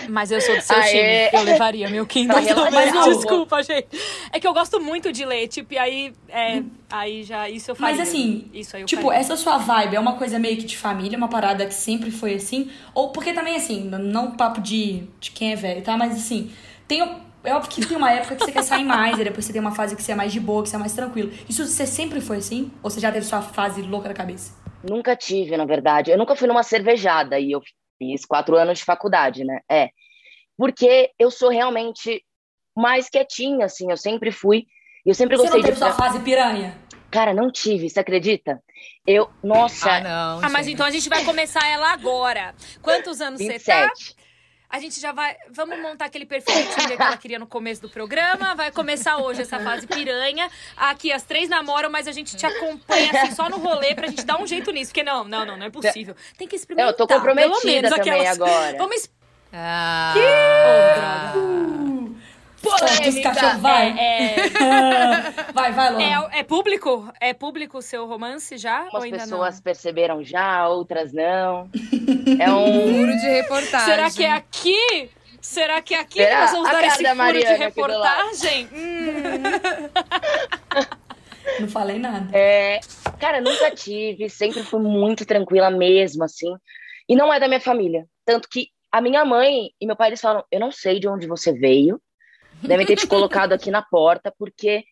Mas eu sou do seu Aê. time. Eu levaria meu Kindle Tá também. relaxado. Desculpa, gente. É que eu gosto muito de ler, tipo, e aí, é, aí já, isso eu faria. Mas assim, isso aí eu tipo, faria. essa sua vibe é uma coisa meio que de família, uma parada que sempre foi assim? Ou porque também, assim, não papo de, de quem é velho, tá? Mas assim, tem. É óbvio que tem uma época que você quer sair mais, e depois você tem uma fase que você é mais de boa, que você é mais tranquilo. Isso você sempre foi assim? Ou você já teve sua fase louca da cabeça? Nunca tive, na verdade. Eu nunca fui numa cervejada e eu fiz quatro anos de faculdade, né? É. Porque eu sou realmente mais quietinha, assim. Eu sempre fui. E eu sempre Você gostei não teve de. sua fase piranha? Cara, não tive, você acredita? Eu. Nossa, Ah, não. Ah, mas gente. então a gente vai começar ela agora. Quantos anos você tá? 27. A gente já vai. Vamos montar aquele perfil que ela queria no começo do programa. Vai começar hoje essa fase piranha. Aqui as três namoram, mas a gente te acompanha assim só no rolê pra gente dar um jeito nisso. Porque não, não, não, não é possível. Tem que experimentar. Eu tô pelo comprometida menos também aquelas- agora. Vamos. Ah, Oh, droga. Solta os cachorros, vai. É, Vai, vai, Luana. é, é público? É público o seu romance já? ou Umas ainda pessoas perceberam já, outras não. É um. furo de não? reportagem. Será que é aqui? Será que é aqui Será? que nós vamos A dar esse furo de Mariana reportagem? Hum. Não falei nada. É, cara, nunca tive, sempre fui muito tranquila mesmo, assim. E não é da minha família. Tanto que a minha mãe e meu pai, eles falam: Eu não sei de onde você veio, devem ter te colocado aqui na porta, porque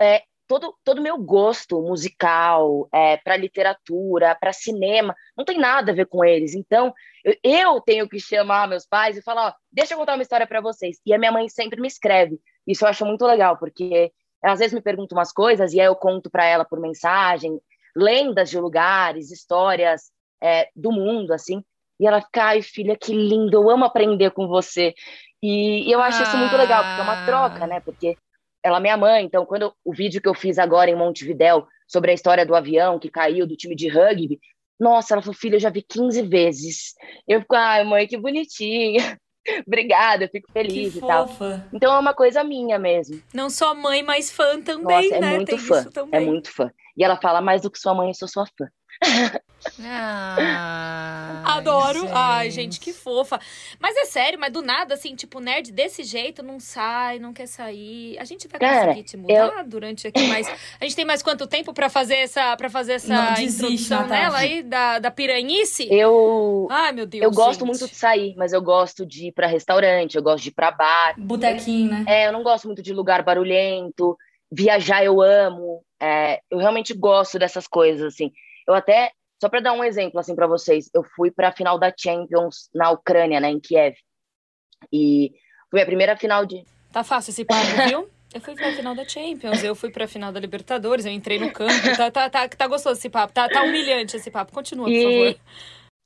é, todo todo meu gosto musical, é, para literatura, para cinema, não tem nada a ver com eles. Então, eu, eu tenho que chamar meus pais e falar: Ó, deixa eu contar uma história para vocês. E a minha mãe sempre me escreve. Isso eu acho muito legal, porque ela às vezes me pergunta umas coisas e aí eu conto para ela por mensagem, lendas de lugares, histórias é, do mundo, assim. E ela fica, ai, filha, que lindo, eu amo aprender com você. E, e eu acho isso muito legal, porque é uma Ah. troca, né? Porque ela é minha mãe, então quando eu- o vídeo que eu fiz agora em Montevidéu sobre a história do avião que caiu do time de rugby. Nossa, ela falou, filha, eu já vi 15 vezes. Eu fico, ai, mãe, que bonitinha. Obrigada, eu fico feliz que e tal. fofa. Então é uma coisa minha mesmo. Não só mãe, mas fã também, Nossa, é né? muito Tem fã. É muito fã. E ela fala mais do que sua mãe, eu sou sua fã. Ai, Adoro. Ai, gente, que fofa. Mas é sério, mas do nada, assim, tipo, nerd desse jeito não sai, não quer sair. A gente vai Cara, conseguir te mudar durante aqui mais. A gente tem mais quanto tempo pra fazer essa, pra fazer essa Não desiste, introdução nela aí, da, da piranhice? Eu, Ai, meu Deus. eu gosto gente. muito de sair, mas eu gosto de ir pra restaurante, eu gosto de ir pra bar. Botequinho, né? É, eu não gosto muito de lugar barulhento. Viajar eu amo. É, eu realmente gosto dessas coisas, assim. Eu até, só para dar um exemplo, assim, para vocês, eu fui para a final da Champions na Ucrânia, né, em Kiev. E foi a primeira final de. Tá fácil esse papo, viu? Eu fui pra final da Champions, eu fui pra final da Libertadores, eu entrei no campo. Tá, tá, tá, tá gostoso esse papo, tá, tá humilhante esse papo. Continua, por E, favor.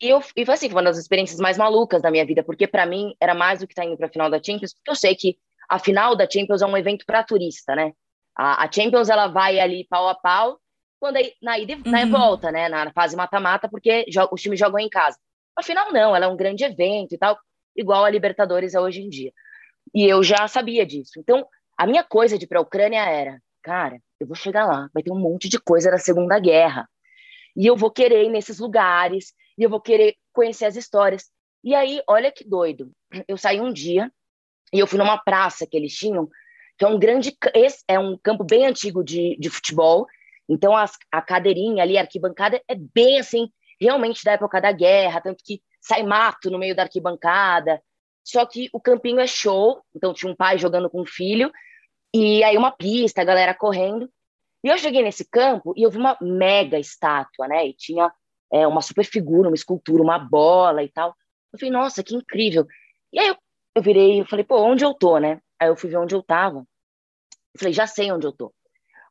e, eu, e foi assim, foi uma das experiências mais malucas da minha vida, porque para mim era mais do que estar indo para a final da Champions, porque eu sei que a final da Champions é um evento para turista, né? A, a Champions ela vai ali pau a pau, quando aí, na ida e na Uhum. volta, né? Na fase mata-mata, porque os times jogam em casa. Afinal, não, ela é um grande evento e tal, igual a Libertadores é hoje em dia. E eu já sabia disso. Então, a minha coisa de ir para a Ucrânia era, cara, eu vou chegar lá, vai ter um monte de coisa da Segunda Guerra. E eu vou querer ir nesses lugares, e eu vou querer conhecer as histórias. E aí, olha que doido. Eu saí um dia e eu fui numa praça que eles tinham, que é um grande, é um campo bem antigo de, de futebol. Então as, a cadeirinha ali, a arquibancada é bem assim, realmente da época da guerra, tanto que sai mato no meio da arquibancada. Só que o campinho é show, então tinha um pai jogando com um filho e aí uma pista, a galera correndo. E eu cheguei nesse campo e eu vi uma mega estátua, né? E tinha é, uma super figura, uma escultura, uma bola e tal. Eu falei, nossa, que incrível. E aí eu, eu virei e falei, pô, onde eu tô, né? Aí eu fui ver onde eu tava. Eu falei, já sei onde eu tô.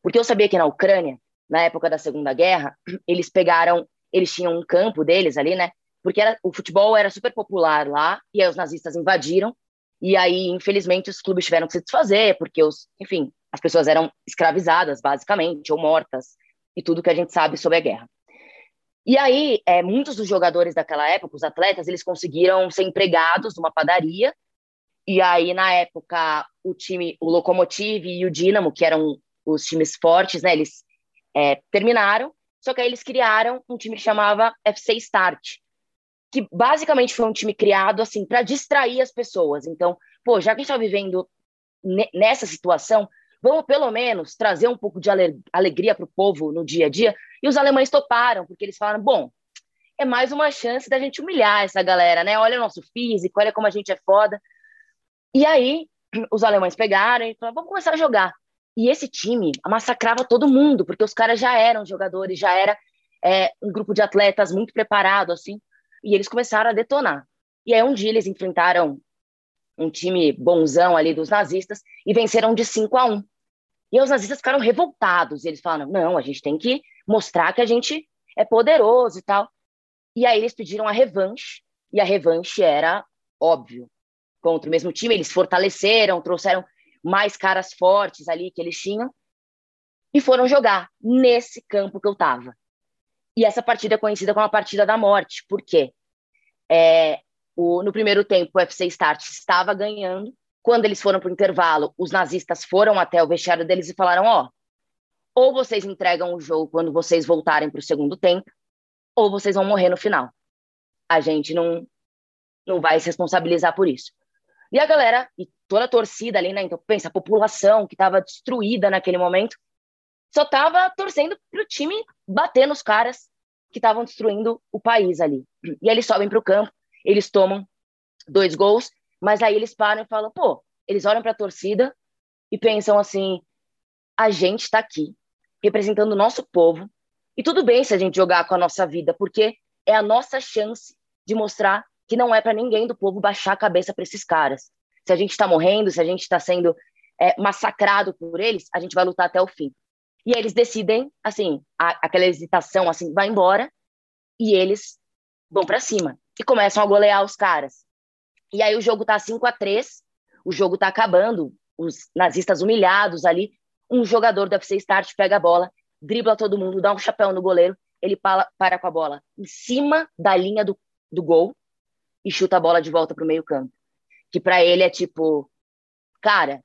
Porque eu sabia que na Ucrânia, na época da Segunda Guerra, eles pegaram, eles tinham um campo deles ali, né? Porque era, o futebol era super popular lá, e aí os nazistas invadiram, e aí, infelizmente, os clubes tiveram que se desfazer, porque os, enfim, as pessoas eram escravizadas, basicamente, ou mortas, e tudo que a gente sabe sobre a guerra. E aí, é, muitos dos jogadores daquela época, os atletas, eles conseguiram ser empregados numa padaria. E aí, na época, o time, o Lokomotiv e o Dinamo, que eram os times fortes, né? Eles é, terminaram. Só que aí eles criaram um time que chamava FC Start, que basicamente foi um time criado assim para distrair as pessoas. Então, pô, já que a gente está vivendo ne- nessa situação, vamos pelo menos trazer um pouco de ale- alegria para o povo no dia a dia. E os alemães toparam, porque eles falaram: bom, é mais uma chance da gente humilhar essa galera, né? Olha o nosso físico, olha como a gente é foda. E aí, os alemães pegaram e falaram: vamos começar a jogar. E esse time massacrava todo mundo, porque os caras já eram jogadores, já era é, um grupo de atletas muito preparado, assim, e eles começaram a detonar. E aí, um dia, eles enfrentaram um time bonzão ali dos nazistas e venceram de 5 a 1. E os nazistas ficaram revoltados. Eles falaram: não, a gente tem que mostrar que a gente é poderoso e tal. E aí eles pediram a revanche, e a revanche era óbvio. Contra o mesmo time, eles fortaleceram, trouxeram mais caras fortes ali que eles tinham e foram jogar nesse campo que eu tava. E essa partida é conhecida como a partida da morte. Por quê? É, o, no primeiro tempo, o FC Start estava ganhando. Quando eles foram para o intervalo, os nazistas foram até o vestiário deles e falaram: ó, ou vocês entregam o jogo quando vocês voltarem para o segundo tempo, ou vocês vão morrer no final. A gente não, não vai se responsabilizar por isso. E a galera, e toda a torcida ali, né? Então, pensa, a população que estava destruída naquele momento, só estava torcendo para o time bater nos caras que estavam destruindo o país ali. E eles sobem para o campo, eles tomam dois gols, mas aí eles param e falam, pô, eles olham para a torcida e pensam assim: a gente está aqui representando o nosso povo, e tudo bem se a gente jogar com a nossa vida, porque é a nossa chance de mostrar que não é para ninguém do povo baixar a cabeça para esses caras. Se a gente está morrendo, se a gente está sendo é, massacrado por eles, a gente vai lutar até o fim. E eles decidem, assim, a, aquela hesitação, assim, vai embora, e eles vão para cima e começam a golear os caras. E aí o jogo tá 5 a 3 o jogo tá acabando, os nazistas humilhados ali, um jogador do FC Start pega a bola dribla todo mundo, dá um chapéu no goleiro, ele para, para com a bola em cima da linha do, do gol e chuta a bola de volta pro meio campo. Que para ele é tipo, cara,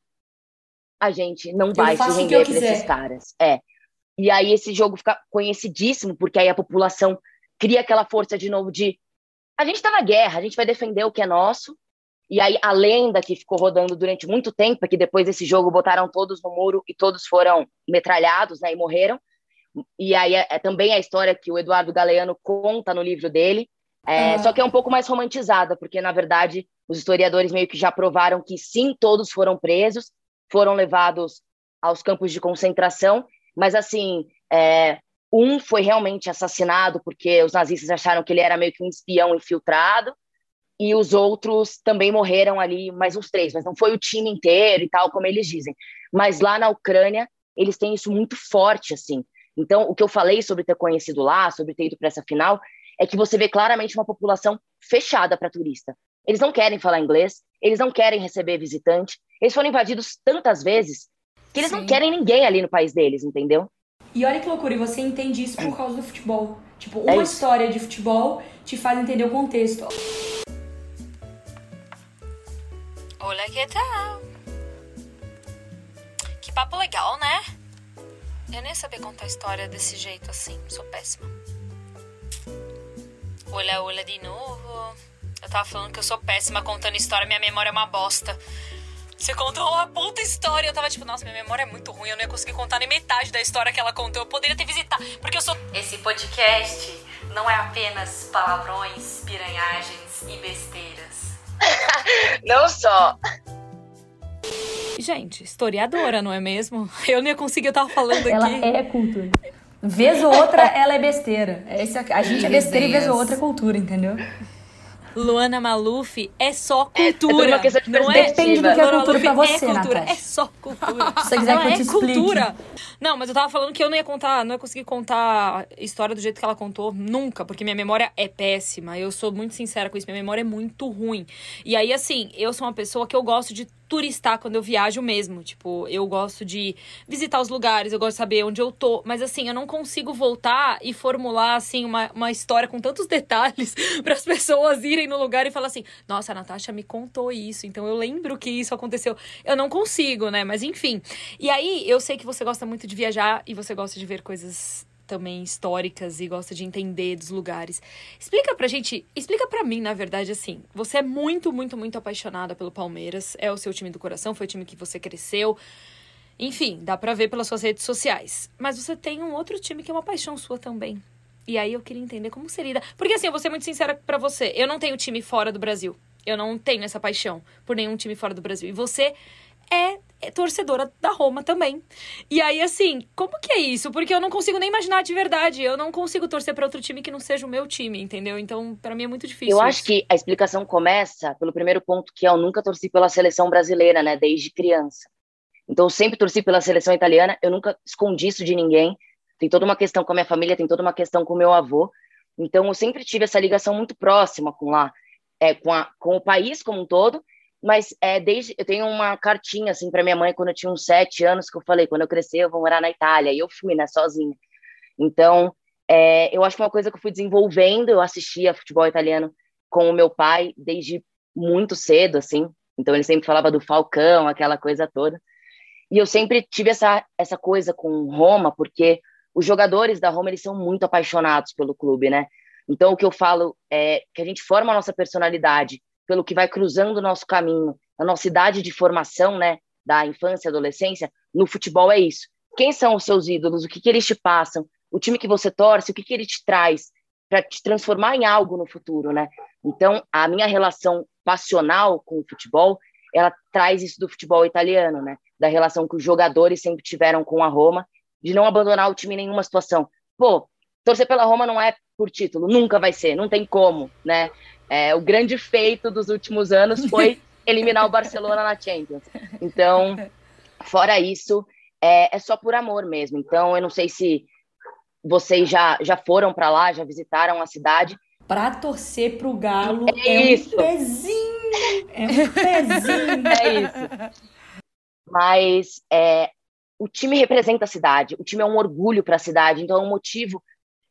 a gente não eu vai se render para esses caras. É. E aí esse jogo fica conhecidíssimo, porque aí a população cria aquela força de novo de a gente tá na guerra, a gente vai defender o que é nosso. E aí a lenda que ficou rodando durante muito tempo é que depois desse jogo botaram todos no muro e todos foram metralhados, né, e morreram. E aí é, é também a história que o Eduardo Galeano conta no livro dele, é, só que é um pouco mais romantizada, porque na verdade os historiadores meio que já provaram que sim, todos foram presos, foram levados aos campos de concentração, mas assim, é, um foi realmente assassinado porque os nazistas acharam que ele era meio que um espião infiltrado, e os outros também morreram ali, mais uns três, mas não foi o time inteiro e tal, como eles dizem. Mas lá na Ucrânia, eles têm isso muito forte, assim. Então, o que eu falei sobre ter conhecido lá, sobre ter ido para essa final, é que você vê claramente uma população fechada para turista. Eles não querem falar inglês, eles não querem receber visitante, eles foram invadidos tantas vezes que eles Sim. não querem ninguém ali no país deles, entendeu? E olha que loucura, e você entende isso por causa do futebol. Tipo, é uma é história de futebol te faz entender o contexto. Olha que tal? Que papo legal, né? Eu nem sabia contar história desse jeito assim, sou péssima. Olha, olha de novo. Eu tava falando que eu sou péssima contando história, minha memória é uma bosta. Você contou uma puta história. Eu tava tipo, nossa, minha memória é muito ruim. Eu não ia conseguir contar nem metade da história que ela contou. Eu poderia ter visitado. Porque eu sou. Esse podcast não é apenas palavrões, piranhagens e besteiras. não só. Gente, historiadora, não é mesmo? Eu não ia conseguir, eu tava falando ela aqui. Ela é cultura. Vez ou outra, ela é besteira. Esse, a gente é besteira e vez ou outra é cultura, entendeu? Luana Maluf é só é, cultura. É, é não é? Depende do que é cultura pra você, é cultura, Natasha. É só cultura. Se você quiser ela que eu é te cultura. Não, mas eu tava falando que eu não ia contar, não ia conseguir contar a história do jeito que ela contou nunca, porque minha memória é péssima. Eu sou muito sincera com isso, minha memória é muito ruim. E aí, assim, eu sou uma pessoa que eu gosto de turistar quando eu viajo mesmo. Tipo, eu gosto de visitar os lugares, eu gosto de saber onde eu tô. Mas assim, eu não consigo voltar e formular, assim, uma, uma história com tantos detalhes para as pessoas irem no lugar e falar assim: nossa, a Natasha me contou isso, então eu lembro que isso aconteceu. Eu não consigo, né? Mas enfim. E aí, eu sei que você gosta muito de viajar e você gosta de ver coisas também históricas e gosta de entender dos lugares. Explica pra gente, explica pra mim, na verdade, assim. Você é muito, muito, muito apaixonada pelo Palmeiras, é o seu time do coração, foi o time que você cresceu. Enfim, dá pra ver pelas suas redes sociais. Mas você tem um outro time que é uma paixão sua também. E aí eu queria entender como seria. Porque assim, eu vou ser muito sincera pra você. Eu não tenho time fora do Brasil. Eu não tenho essa paixão por nenhum time fora do Brasil. E você é, torcedora da Roma também. E aí, assim, como que é isso? Porque eu não consigo nem imaginar de verdade. Eu não consigo torcer para outro time que não seja o meu time, entendeu? Então, para mim é muito difícil. Eu acho que a explicação começa pelo primeiro ponto, que é eu nunca torci pela seleção brasileira, né, desde criança. Então, eu sempre torci pela seleção italiana, eu nunca escondi isso de ninguém. Tem toda uma questão com a minha família, tem toda uma questão com o meu avô. Então, eu sempre tive essa ligação muito próxima com lá, é, com, a, com o país como um todo mas é, desde eu tenho uma cartinha assim para minha mãe quando eu tinha uns sete anos que eu falei quando eu crescer eu vou morar na Itália. E eu fui né sozinha. Então é, eu acho que uma coisa que eu fui desenvolvendo eu assistia futebol italiano com o meu pai desde muito cedo assim. Então ele sempre falava do Falcão aquela coisa toda. E eu sempre tive essa essa coisa com Roma porque os jogadores da Roma eles são muito apaixonados pelo clube né? Então o que eu falo é que a gente forma a nossa personalidade pelo que vai cruzando o nosso caminho, a nossa idade de formação, né, da infância, adolescência, no futebol é isso. Quem são os seus ídolos? O que, que eles te passam? O time que você torce, o que, que ele te traz para te transformar em algo no futuro, né? Então, a minha relação passional com o futebol, ela traz isso do futebol italiano, né? Da relação que os jogadores sempre tiveram com a Roma, de não abandonar o time em nenhuma situação. Pô, torcer pela Roma não é por título, nunca vai ser, não tem como, né? É, o grande feito dos últimos anos foi eliminar o Barcelona na Champions. Então, fora isso, é, é só por amor mesmo. Então, eu não sei se vocês já, já foram para lá, já visitaram a cidade. Para torcer pro Galo é, é isso. um pezinho, é um pezinho. É isso. Mas é, o time representa a cidade, o time é um orgulho para a cidade, então é um motivo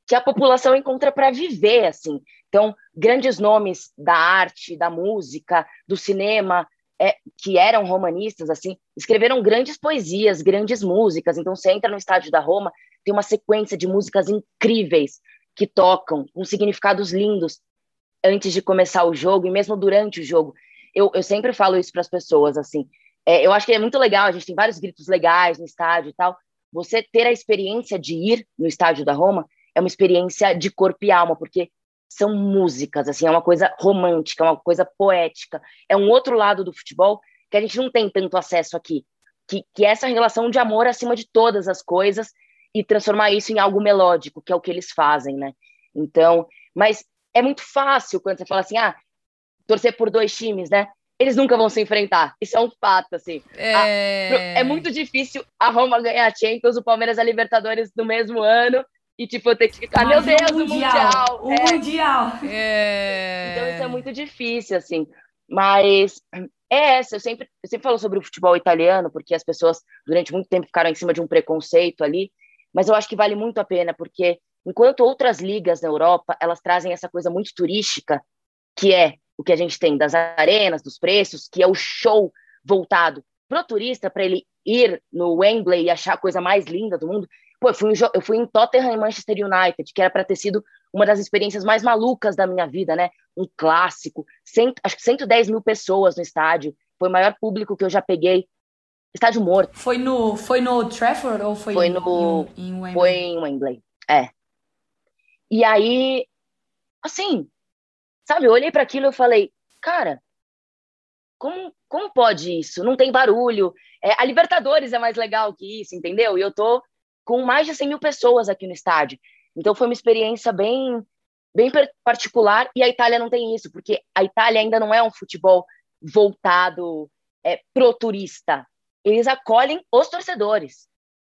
que a população encontra para viver, assim. Então, grandes nomes da arte, da música, do cinema, é, que eram romanistas, assim, escreveram grandes poesias, grandes músicas. Então, você entra no estádio da Roma, tem uma sequência de músicas incríveis que tocam, com significados lindos antes de começar o jogo e mesmo durante o jogo. Eu, eu sempre falo isso para as pessoas, assim. É, eu acho que é muito legal, a gente tem vários gritos legais no estádio e tal. Você ter a experiência de ir no estádio da Roma é uma experiência de corpo e alma, porque são músicas, assim, é uma coisa romântica, é uma coisa poética. É um outro lado do futebol que a gente não tem tanto acesso aqui, que, que é essa relação de amor acima de todas as coisas e transformar isso em algo melódico, que é o que eles fazem, né? Então, mas é muito fácil quando você fala assim, ah, torcer por dois times, né? Eles nunca vão se enfrentar. Isso é um fato, assim. É, a, é muito difícil a Roma ganhar a Champions, o Palmeiras a Libertadores no mesmo ano e, tipo, eu ter que ficar, meu Deus, o Mundial. O é. Mundial. É... Então isso é muito difícil, assim. Mas é essa, eu sempre, eu sempre falo sobre o futebol italiano, porque as pessoas durante muito tempo ficaram em cima de um preconceito ali, mas eu acho que vale muito a pena, porque enquanto outras ligas na Europa, elas trazem essa coisa muito turística, que é o que a gente tem das arenas, dos preços, que é o show voltado pro turista, para ele ir no Wembley e achar a coisa mais linda do mundo, Pô, eu fui, eu fui em Tottenham e Manchester United, que era para ter sido uma das experiências mais malucas da minha vida, né? Um clássico, cento, acho que 110 mil pessoas no estádio, foi o maior público que eu já peguei. Estádio morto. Foi no, foi no Trafford ou foi, foi no, em, em Wembley? Foi em Wembley, é. E aí, assim, sabe, eu olhei para aquilo e falei, cara, como, como pode isso? Não tem barulho. É, a Libertadores é mais legal que isso, entendeu? E eu tô com mais de 100 mil pessoas aqui no estádio. Então foi uma experiência bem, bem particular e a Itália não tem isso, porque a Itália ainda não é um futebol voltado é, pro turista. Eles acolhem os torcedores.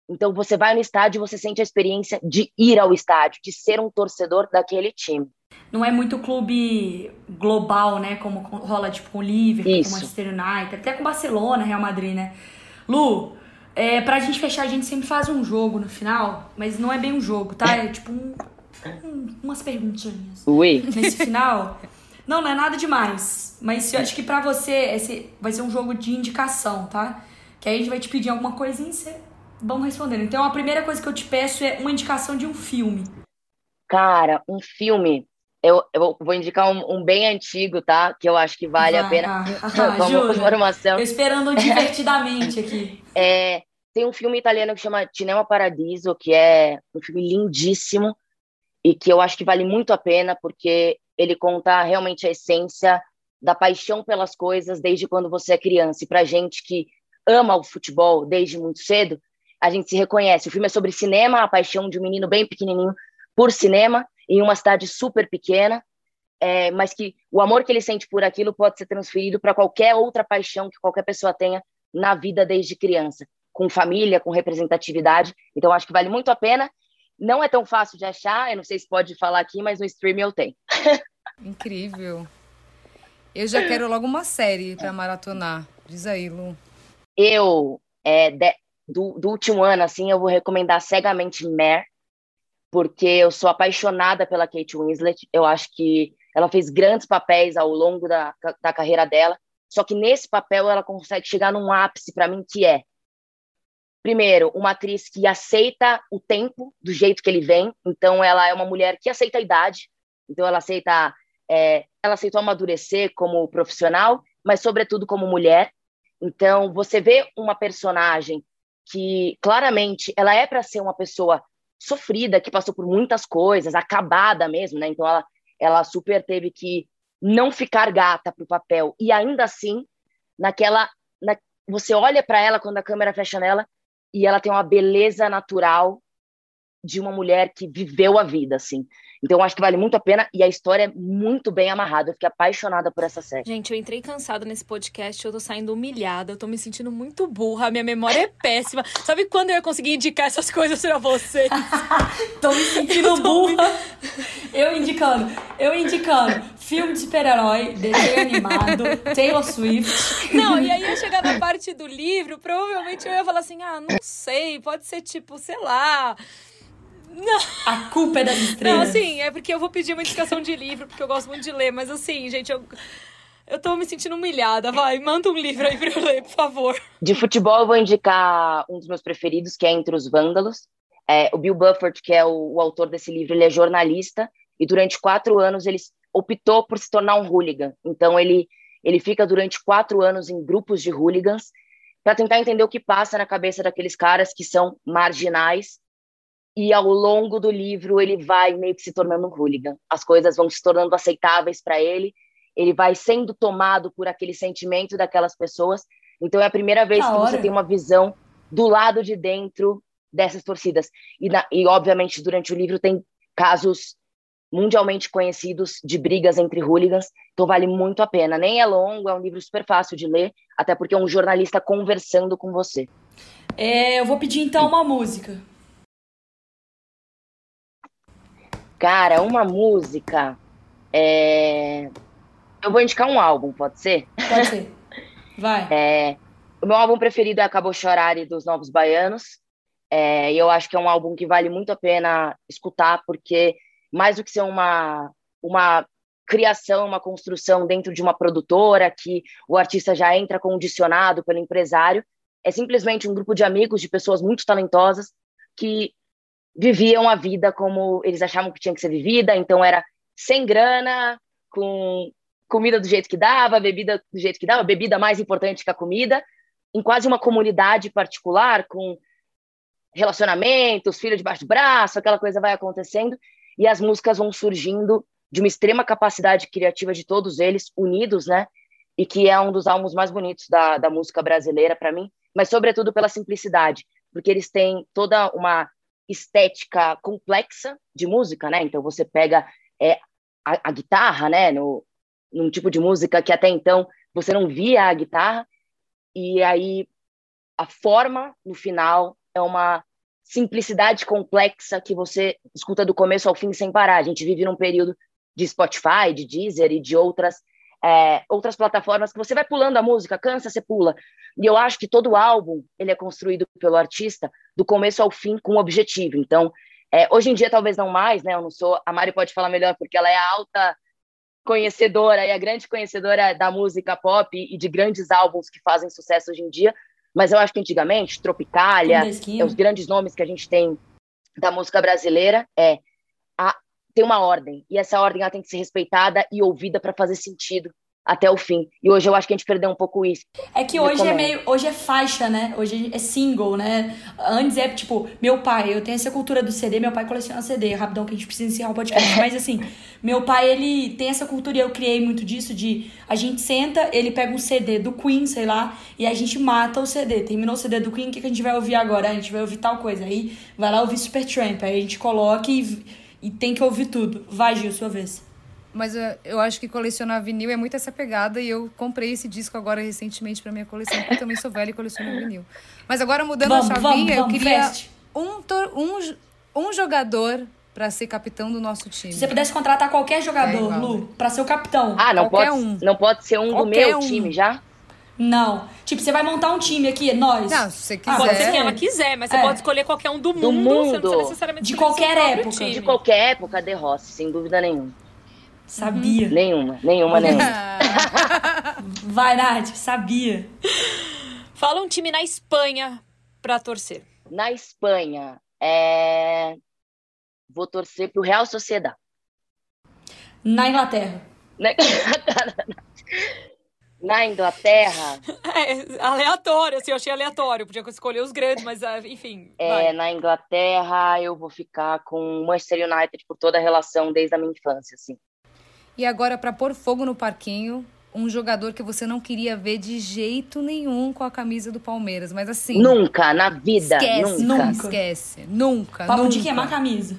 Então você vai no estádio e você sente a experiência de ir ao estádio, de ser um torcedor daquele time. Não é muito clube global, né? Como rola tipo com o Liverpool, com o Manchester United, até com Barcelona, Real Madrid, né? Lu, é, pra gente fechar, a gente sempre faz um jogo no final, mas não é bem um jogo, tá? É tipo um, um, umas perguntinhas. Ui. Nesse final. Não, não é nada demais. Mas eu acho que pra você esse vai ser um jogo de indicação, tá? Que aí a gente vai te pedir alguma coisinha e você vamos respondendo. Então a primeira coisa que eu te peço é uma indicação de um filme. Cara, um filme. Eu, eu vou indicar um, um, bem antigo, tá? Que eu acho que vale Vai, a pena. Ah, ah, Como informação. Eu esperando divertidamente aqui. É, tem um filme italiano que chama Cinema Paradiso, que é um filme lindíssimo e que eu acho que vale muito a pena porque ele conta realmente a essência da paixão pelas coisas desde quando você é criança. E pra gente que ama o futebol desde muito cedo, a gente se reconhece. O filme é sobre cinema, a paixão de um menino bem pequenininho por cinema em uma cidade super pequena, é, mas que o amor que ele sente por aquilo pode ser transferido para qualquer outra paixão que qualquer pessoa tenha na vida desde criança, com família, com representatividade. Então, acho que vale muito a pena. Não é tão fácil de achar, eu não sei se pode falar aqui, mas no stream eu tenho. Incrível. Eu já quero logo uma série para maratonar. Diz aí, Lu. Eu, é, de, do, do último ano, assim, eu vou recomendar cegamente Mare, porque eu sou apaixonada pela Kate Winslet. Eu acho que ela fez grandes papéis ao longo da, da carreira dela, só que nesse papel ela consegue chegar num ápice para mim que é primeiro, uma atriz que aceita o tempo do jeito que ele vem. Então, ela é uma mulher que aceita a idade. Então, ela aceita, é, ela aceitou amadurecer como profissional, mas sobretudo como mulher. Então, você vê uma personagem que claramente ela é para ser uma pessoa sofrida, que passou por muitas coisas, acabada mesmo, né? Então ela, ela super teve que não ficar gata pro papel. E ainda assim, naquela. Na, você olha para ela quando a câmera fecha nela e ela tem uma beleza natural de uma mulher que viveu a vida, assim. Então, eu acho que vale muito a pena e a história é muito bem amarrada. Eu fiquei apaixonada por essa série. Gente, eu entrei cansada nesse podcast, eu tô saindo humilhada, eu tô me sentindo muito burra, a minha memória é péssima. Sabe quando eu ia conseguir indicar essas coisas pra vocês? tô me sentindo burra. Eu indicando, eu indicando filme de super-herói, desenho animado, Taylor Swift. Não, e aí ia chegar na parte do livro, provavelmente eu ia falar assim: ah, não sei, pode ser tipo, sei lá. Não. A culpa é das estrelas. Não, assim, é porque eu vou pedir uma indicação de livro, porque eu gosto muito de ler, mas assim, gente, eu. Eu tô me sentindo humilhada. Vai, manda um livro aí pra eu ler, por favor. De futebol, eu vou indicar um dos meus preferidos, que é Entre os Vândalos. É, o Bill Bufford, que é o, o, autor desse livro, ele é jornalista e durante quatro anos ele optou por se tornar um hooligan. Então ele ele fica durante quatro anos em grupos de hooligans para tentar entender o que passa na cabeça daqueles caras que são marginais. E ao longo do livro ele vai meio que se tornando um hooligan. As coisas vão se tornando aceitáveis para ele. Ele vai sendo tomado por aquele sentimento daquelas pessoas. Então é a primeira vez que você tem uma visão do lado de dentro dessas torcidas. E, na, e, obviamente, durante o livro tem casos mundialmente conhecidos de brigas entre hooligans, então vale muito a pena. Nem é longo, é um livro super fácil de ler, até porque é um jornalista conversando com você. É, eu vou pedir então uma música. Cara, uma música. É... Eu vou indicar um álbum, pode ser? Pode ser. Vai. É... O meu álbum preferido é Acabou Chorare dos Novos Baianos. É, eu acho que é um álbum que vale muito a pena escutar, porque mais do que ser uma, uma criação, uma construção dentro de uma produtora, que o artista já entra condicionado pelo empresário, é simplesmente um grupo de amigos, de pessoas muito talentosas, que viviam a vida como eles achavam que tinha que ser vivida, então era sem grana, com comida do jeito que dava, bebida do jeito que dava, bebida mais importante que a comida, em quase uma comunidade particular, com relacionamentos, filho debaixo do braço, aquela coisa vai acontecendo e as músicas vão surgindo de uma extrema capacidade criativa de todos eles, unidos, né? E que é um dos álbuns mais bonitos da, da música brasileira para mim, mas sobretudo pela simplicidade, porque eles têm toda uma estética complexa de música, né? Então você pega é, a, a guitarra, né? No, num tipo de música que até então você não via a guitarra, e aí a forma no final é uma simplicidade complexa que você escuta do começo ao fim sem parar. A gente vive num período de Spotify, de Deezer e de outras é, outras plataformas que você vai pulando a música, cansa, você pula. E eu acho que todo álbum ele é construído pelo artista do começo ao fim com um objetivo. Então, é, hoje em dia talvez não mais, né? Eu não sou. A Mari pode falar melhor porque ela é a alta conhecedora e a grande conhecedora da música pop e de grandes álbuns que fazem sucesso hoje em dia. Mas eu acho que antigamente, Tropicália, é, os grandes nomes que a gente tem da música brasileira, é a, tem uma ordem. E essa ordem ela tem que ser respeitada e ouvida para fazer sentido até o fim. E hoje eu acho que a gente perdeu um pouco isso. É que hoje é meio, hoje é faixa, né? Hoje é single, né? Antes é tipo, meu pai, eu tenho essa cultura do CD, meu pai coleciona CD, rapidão que a gente precisa encerrar o podcast, mas assim, meu pai ele tem essa cultura e eu criei muito disso de a gente senta, ele pega um CD do Queen, sei lá, e a gente mata o CD. Terminou o CD do Queen, o que a gente vai ouvir agora? A gente vai ouvir tal coisa. Aí vai lá ouvir Supertramp, aí a gente coloca e, e tem que ouvir tudo. Vai, Gil, sua vez. Mas eu, eu, acho que colecionar vinil é muito essa pegada e eu comprei esse disco agora recentemente para minha coleção, porque eu também sou velha e coleciono vinil. Mas agora mudando vamos, a chavinha, vamos, vamos, eu queria um, um, um jogador para ser capitão do nosso time. Se você pudesse contratar qualquer jogador, é, Lu, para ser o capitão. Ah, não pode, um. não pode ser um qualquer do meu um. time já? Não. Tipo, você vai montar um time aqui, nós. Não, se você quiser. Pode ser quem ela quiser, mas você é. pode escolher qualquer um do mundo. Do mundo. Você não necessariamente de qualquer época. Time. De qualquer época, De Rossi, sem dúvida nenhuma. Sabia. Uhum. Nenhuma, nenhuma, nenhuma. Vai, Nath, sabia. Fala um time na Espanha pra torcer. Na Espanha, é... vou torcer pro Real Sociedade. Na Inglaterra. Na, na Inglaterra. É, aleatório, assim, eu achei aleatório. Podia escolher os grandes, mas ah, enfim. É, vai. na Inglaterra eu vou ficar com o Manchester United por toda a relação desde a minha infância, assim. E agora, para pôr fogo no parquinho, um jogador que você não queria ver de jeito nenhum com a camisa do Palmeiras. Mas assim. Nunca, na vida. Esquece, nunca. nunca. Esquece. Nunca. Papo nunca. de queimar a camisa.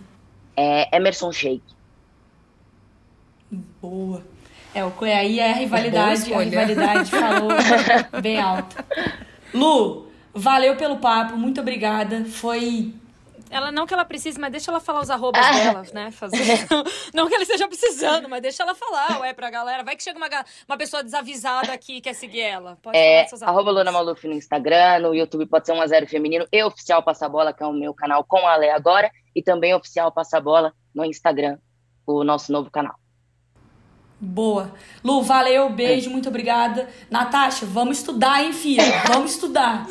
É Emerson Sheik. Boa. É, o aí é a rivalidade. A rivalidade falou bem alto. Lu, valeu pelo papo, muito obrigada. Foi Ela não que ela precise, mas deixa ela falar os arrobas Ah. dela, né? Fazer. não que ela esteja precisando, mas deixa ela falar, ué, pra galera. Vai que chega uma, uma pessoa desavisada aqui e quer seguir ela. Pode É, falar arroba. Luna Maluf no Instagram, no YouTube pode ser um a zero feminino, e Oficial Passa Bola, que é o meu canal com a Lé agora, e também Oficial Passa Bola no Instagram, o nosso novo canal. Boa. Lu, valeu, beijo, muito obrigada. Natasha, vamos estudar, hein, filha? Vamos estudar.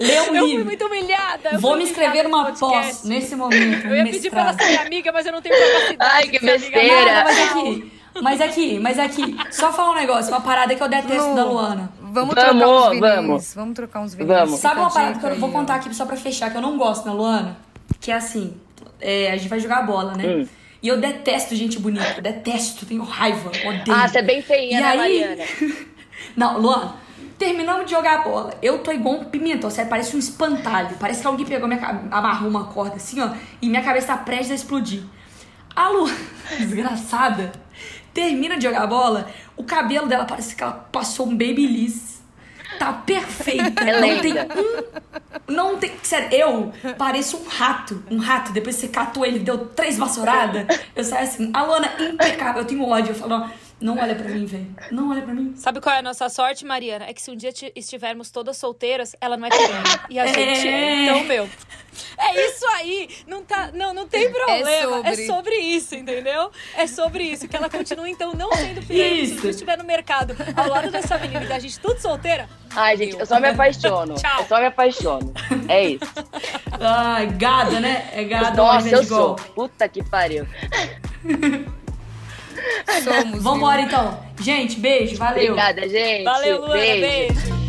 Lê um Eu fui muito humilhada. eu Vou me inscrever numa pós nesse momento. Eu ia um pedir pra ela mestrado. ser minha amiga, mas eu não tenho capacidade. Ai, que besteira. Nada, mas aqui. Mas aqui, mas aqui. Só falar um negócio, uma parada que eu detesto Lu, da Luana. Vamos, Vamos, trocar uns vinis. vamos. Vamos. trocar uns vinis. Vamos. Sabe uma parada que eu vou contar aqui só pra fechar, que eu não gosto na Luana? Que é assim, é, a gente vai jogar bola, né? Hum. E eu detesto gente bonita, eu detesto, tenho raiva, odeio. Ah, você é bem feinha, E né, aí- Mariana? Não, Luana, terminamos de jogar bola. Eu tô igual um pimentão, sério, parece um espantalho. Parece que alguém pegou minha cabeça, amarrou uma corda assim, ó, e minha cabeça tá prestes a explodir. A Lu, desgraçada, termina de jogar bola, o cabelo dela parece que ela passou um babyliss. Tá perfeita. É não tem um. Não tem. Sério, eu pareço um rato. Um rato. Depois você catou ele, deu três vassouradas. Eu saio assim, a Luana impecável. Eu tenho ódio. Eu falo, ó, não olha pra mim, velho. Não olha pra mim. Sabe qual é a nossa sorte, Mariana? É que se um dia ti- estivermos todas solteiras, ela não é piranha. E a gente é. É. Então, meu. É isso aí. Não, tá, não, não tem problema. É sobre. sobre. isso, entendeu? É sobre isso. Que ela continue, então, não sendo piranha. Se um estiver no mercado ao lado dessa menina e da gente tudo solteira. Ai, gente, eu só me apaixono. Tchau. Eu só me apaixono. É isso. Ai, gada, né? É gada, Nossa, mas é eu de sou. Puta que pariu. Somos, Vambora então. Gente, beijo, valeu. Obrigada, gente. Valeu, Luana. Beijo. beijo.